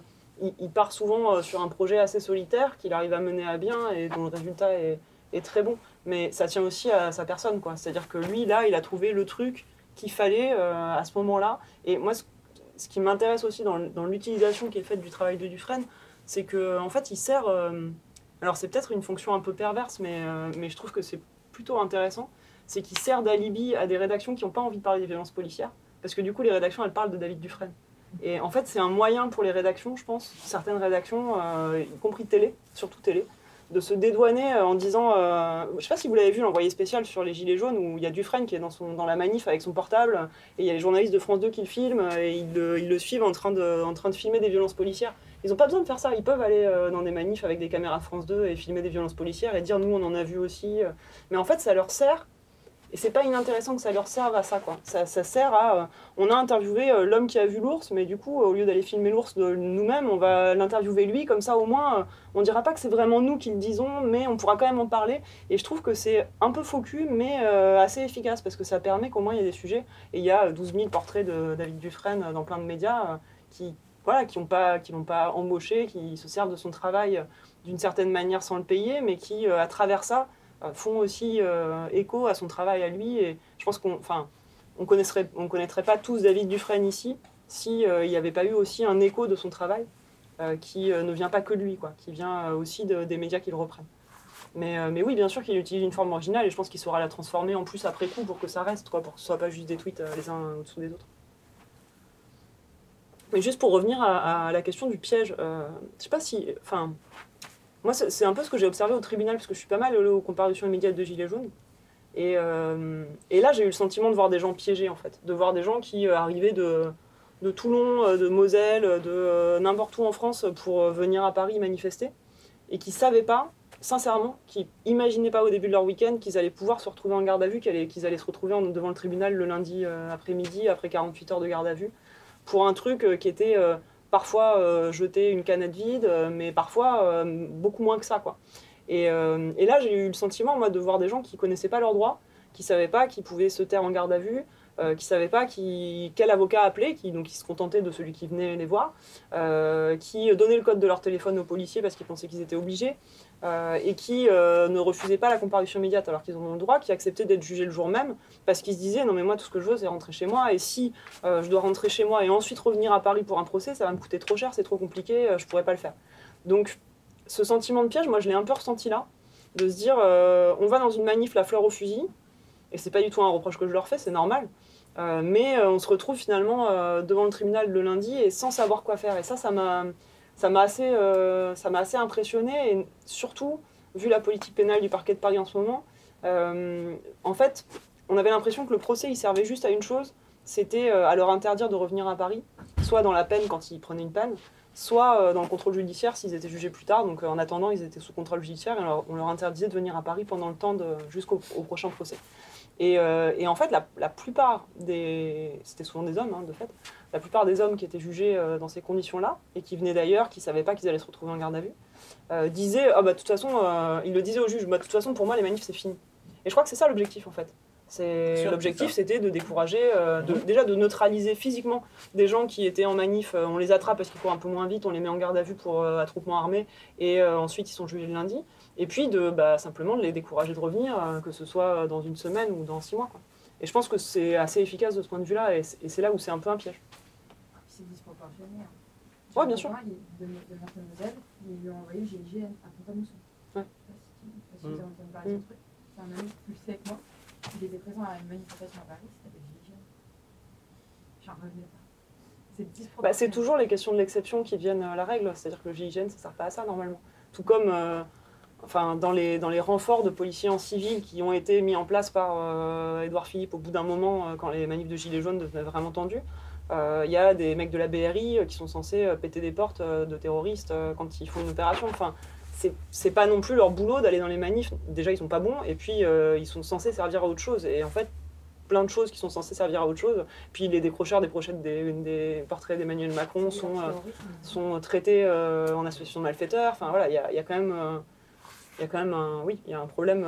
il, part souvent euh, sur un projet assez solitaire qu'il arrive à mener à bien et dont le résultat est, très bon. Mais ça tient aussi à sa personne, quoi. C'est-à-dire que lui, là, il a trouvé le truc qu'il fallait euh, à ce moment-là. Et moi, ce, qui m'intéresse aussi dans, l'utilisation qui est faite du travail de Dufresne, c'est que en fait, il sert. euh, alors, c'est peut-être une fonction un peu perverse, mais, euh, mais je trouve que c'est plutôt intéressant. C'est qu'il sert d'alibi à des rédactions qui n'ont pas envie de parler des violences policières. Parce que du coup, les rédactions, elles parlent de David Dufresne. Et en fait, c'est un moyen pour les rédactions, je pense, certaines rédactions, euh, y compris télé, surtout télé, de se dédouaner euh, en disant. euh, je sais pas si vous l'avez vu, l'envoyé spécial sur les Gilets jaunes, où il y a Dufresne qui est dans, la manif avec son portable, et il y a les journalistes de France 2 qui le filment, et ils le, suivent en train de filmer des violences policières. Ils n'ont pas besoin de faire ça, ils peuvent aller euh, dans des manifs avec des caméras France 2 et filmer des violences policières et dire nous on en a vu aussi. euh. Mais en fait, ça leur sert. Et c'est pas inintéressant que ça leur serve à ça, quoi. Ça, sert à. euh, on a interviewé l'homme qui a vu l'ours, mais du coup, au lieu d'aller filmer l'ours nous-mêmes, on va l'interviewer lui, comme ça au moins, on dira pas que c'est vraiment nous qui le disons, mais on pourra quand même en parler. Et je trouve que c'est un peu faux cul, mais assez efficace, parce que ça permet qu'au moins il y ait des sujets. Et il y a euh, 12 000 portraits de David Dufresne dans plein de médias qui voilà, qui n'ont pas, qui l'ont pas embauché, qui se servent de son travail euh, d'une certaine manière sans le payer, mais qui, euh, à travers ça, euh, font aussi écho à son travail à lui. Et je pense qu'on enfin, on connaîtrait, on connaîtrait pas tous David Dufresne ici si il n'y avait pas eu aussi un écho de son travail qui ne vient pas que de lui, quoi, qui vient aussi de- des médias qui le reprennent. Mais, mais oui, bien sûr qu'il utilise une forme originale et je pense qu'il saura la transformer en plus après coup pour que ça reste, quoi, pour que ce soit pas juste des tweets les uns au-dessous des autres. Juste pour revenir à, la question du piège, euh, je sais pas si. Enfin, moi, c'est un peu ce que j'ai observé au tribunal, parce que je suis pas mal allée aux comparutions immédiates de Gilets jaunes. Et, euh, et là, j'ai eu le sentiment de voir des gens piégés, en fait. De voir des gens qui euh, arrivaient de, Toulon, euh, de Moselle, de n'importe où en France pour venir à Paris manifester, et qui savaient pas sincèrement, qui imaginaient pas au début de leur week-end qu'ils allaient pouvoir se retrouver en garde à vue, qu'ils allaient, se retrouver devant le tribunal le lundi après-midi, après 48 heures de garde à vue, pour un truc euh, qui était euh, parfois euh, jeter une canette vide, mais parfois beaucoup moins que ça. Quoi. Et, là, j'ai eu le sentiment, moi, de voir des gens qui connaissaient pas leurs droits, qui savaient pas qu'ils pouvaient se taire en garde à vue, euh, qui savaient pas qui, quel avocat appeler, qui, donc, qui se contentaient de celui qui venait les voir, euh, qui donnaient le code de leur téléphone aux policiers parce qu'ils pensaient qu'ils étaient obligés, euh, et qui ne refusaient pas la comparution immédiate alors qu'ils en ont le droit, qui acceptaient d'être jugés le jour même parce qu'ils se disaient non mais moi tout ce que je veux c'est rentrer chez moi et si je dois rentrer chez moi et ensuite revenir à Paris pour un procès ça va me coûter trop cher, c'est trop compliqué, je pourrais pas le faire. Donc ce sentiment de piège, moi je l'ai un peu ressenti là, de se dire on va dans une manif la fleur au fusil et c'est pas du tout un reproche que je leur fais, c'est normal. Euh, mais euh, on se retrouve finalement euh, devant le tribunal le lundi et sans savoir quoi faire. Et ça, ça m'a, assez, ça m'a assez impressionné. Et surtout, vu la politique pénale du parquet de Paris en ce moment, en fait, on avait l'impression que le procès il servait juste à une chose, c'était à leur interdire de revenir à Paris, soit dans la peine quand ils prenaient une peine, soit euh, dans le contrôle judiciaire s'ils étaient jugés plus tard. Donc euh, en attendant, ils étaient sous contrôle judiciaire et on leur, interdisait de venir à Paris pendant le temps jusqu'au au prochain procès. Et, euh, en fait, la, plupart des. C'était souvent des hommes, hein, de fait. La plupart des hommes qui étaient jugés dans ces conditions-là, et qui venaient d'ailleurs, qui ne savaient pas qu'ils allaient se retrouver en garde à vue, disaient Ah, bah, de toute façon, ils le disaient au juge, bah, de toute façon, pour moi, les manifs, c'est fini. Et je crois que c'est ça l'objectif, en fait. L'objectif, c'était de décourager, euh, de- déjà de neutraliser physiquement des gens qui étaient en manif. euh, on les attrape parce qu'ils courent un peu moins vite, on les met en garde à vue pour euh, attroupement armé, et euh, ensuite ils sont jugés le lundi. Et puis de bah, simplement de les décourager de revenir, euh, que ce soit dans une semaine ou dans six mois. quoi. Et je pense que c'est assez efficace de ce point de vue-là, et c'est et c'est là où c'est un peu un piège. C'est disproportionné. hein. Ouais, bien sûr. De, de ils lui ont envoyé GIGN à Pont-à-Mousson. Ouais. Je sais pas si- je sais pas si vous avez entendu parler de Mm. ce truc. C'est un ami plus que moi. Il était présent à une manifestation à Paris, c'était GIGN. J'en revenais pas. C'est. Bah, c'est toujours les questions de l'exception qui deviennent euh, la règle, c'est-à-dire que le GIGN, ça sert pas à ça normalement. Tout comme euh, enfin, dans, les, dans les renforts de policiers en civil qui ont été mis en place par euh, Édouard Philippe au bout d'un moment, euh, quand les manifs de Gilets jaunes devenaient vraiment tendus. Euh, Il y a des mecs de la BRI euh, qui sont censés euh, péter des portes euh, de terroristes euh, quand ils font une opération. Enfin, c'est- pas non plus leur boulot d'aller dans les manifs. Déjà, ils sont pas bons, et puis euh, ils sont censés servir à autre chose. Et en fait, plein de choses qui sont censées servir à autre chose. Puis les décrocheurs des des, des portraits d'Emmanuel Macron sont, euh, sont traités euh, en association de malfaiteurs. Enfin voilà, il y a, il y a quand même, il y a quand même un, oui, il y a un problème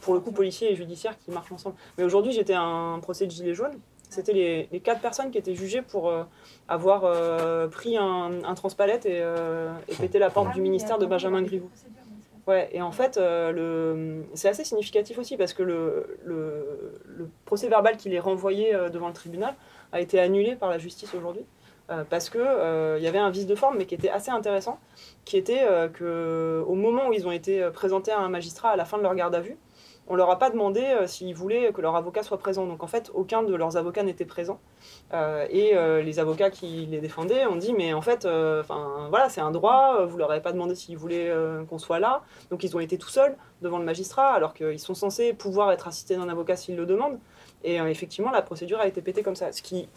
pour le coup policier et judiciaire qui marchent ensemble. Mais aujourd'hui, j'étais à un procès de gilets jaunes. C'était les, les quatre personnes qui étaient jugées pour euh, avoir euh, pris un, un transpalette et, euh, et pété la porte Ah du oui, ministère de Benjamin Griveaux. Ouais, et en fait, euh, le... c'est assez significatif aussi parce que le, le, le procès verbal qui les renvoyé euh, devant le tribunal a été annulé par la justice aujourd'hui. euh, parce que euh, il y avait un vice de forme, mais qui était assez intéressant, qui était euh, que au moment où ils ont été présentés à un magistrat à la fin de leur garde à vue, on leur a pas demandé euh, s'ils voulaient que leur avocat soit présent. Donc en fait, aucun de leurs avocats n'était présent. Euh, et euh, les avocats qui les défendaient ont dit mais en fait, voilà, c'est un droit. Vous leur avez pas demandé s'ils voulaient qu'on soit là. Donc ils ont été tout seuls devant le magistrat, alors qu'ils sont censés pouvoir être assistés d'un avocat s'ils le demandent. Et effectivement, la procédure a été pétée comme ça. Ce qui,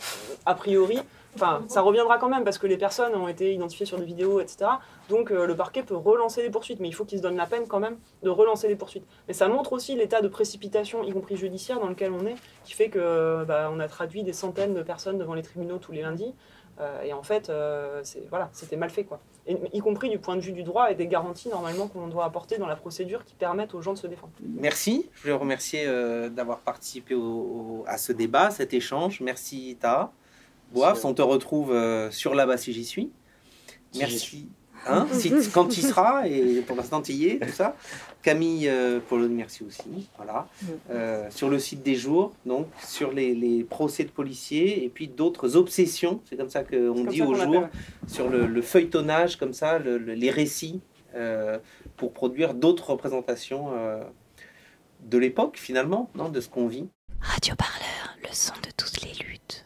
a priori, enfin, ça reviendra quand même parce que les personnes ont été identifiées sur des vidéos, etc. Donc euh, le parquet peut relancer les poursuites, mais il faut qu'ils se donnent la peine quand même de relancer les poursuites. Mais ça montre aussi l'état de précipitation, y compris judiciaire, dans lequel on est, qui fait que bah, on a traduit des centaines de personnes devant les tribunaux tous les lundis. Euh, et en fait, euh, voilà, c'était mal fait, quoi. Y compris du point de vue du droit et des garanties normalement qu'on doit apporter dans la procédure qui permettent aux gens de se défendre. Merci. Je voulais remercier d'avoir participé à ce débat, cet échange. Merci, Ta. Boaf, on te retrouve euh, sur là-bas si j'y suis. Si Merci. Hein, si, [LAUGHS] quand tu y seras, et pour l'instant tu y es, tout ça. Camille euh, Polo, merci aussi. Voilà. Euh, sur le site des jours, donc sur les, les procès de policiers et puis d'autres obsessions, c'est comme ça qu'on dit ça au jour, sur le, le feuilletonnage, comme ça, le- le- les récits, euh, pour produire d'autres représentations euh, de l'époque finalement, non, de ce qu'on vit. Radio Parleur, le son de toutes les luttes.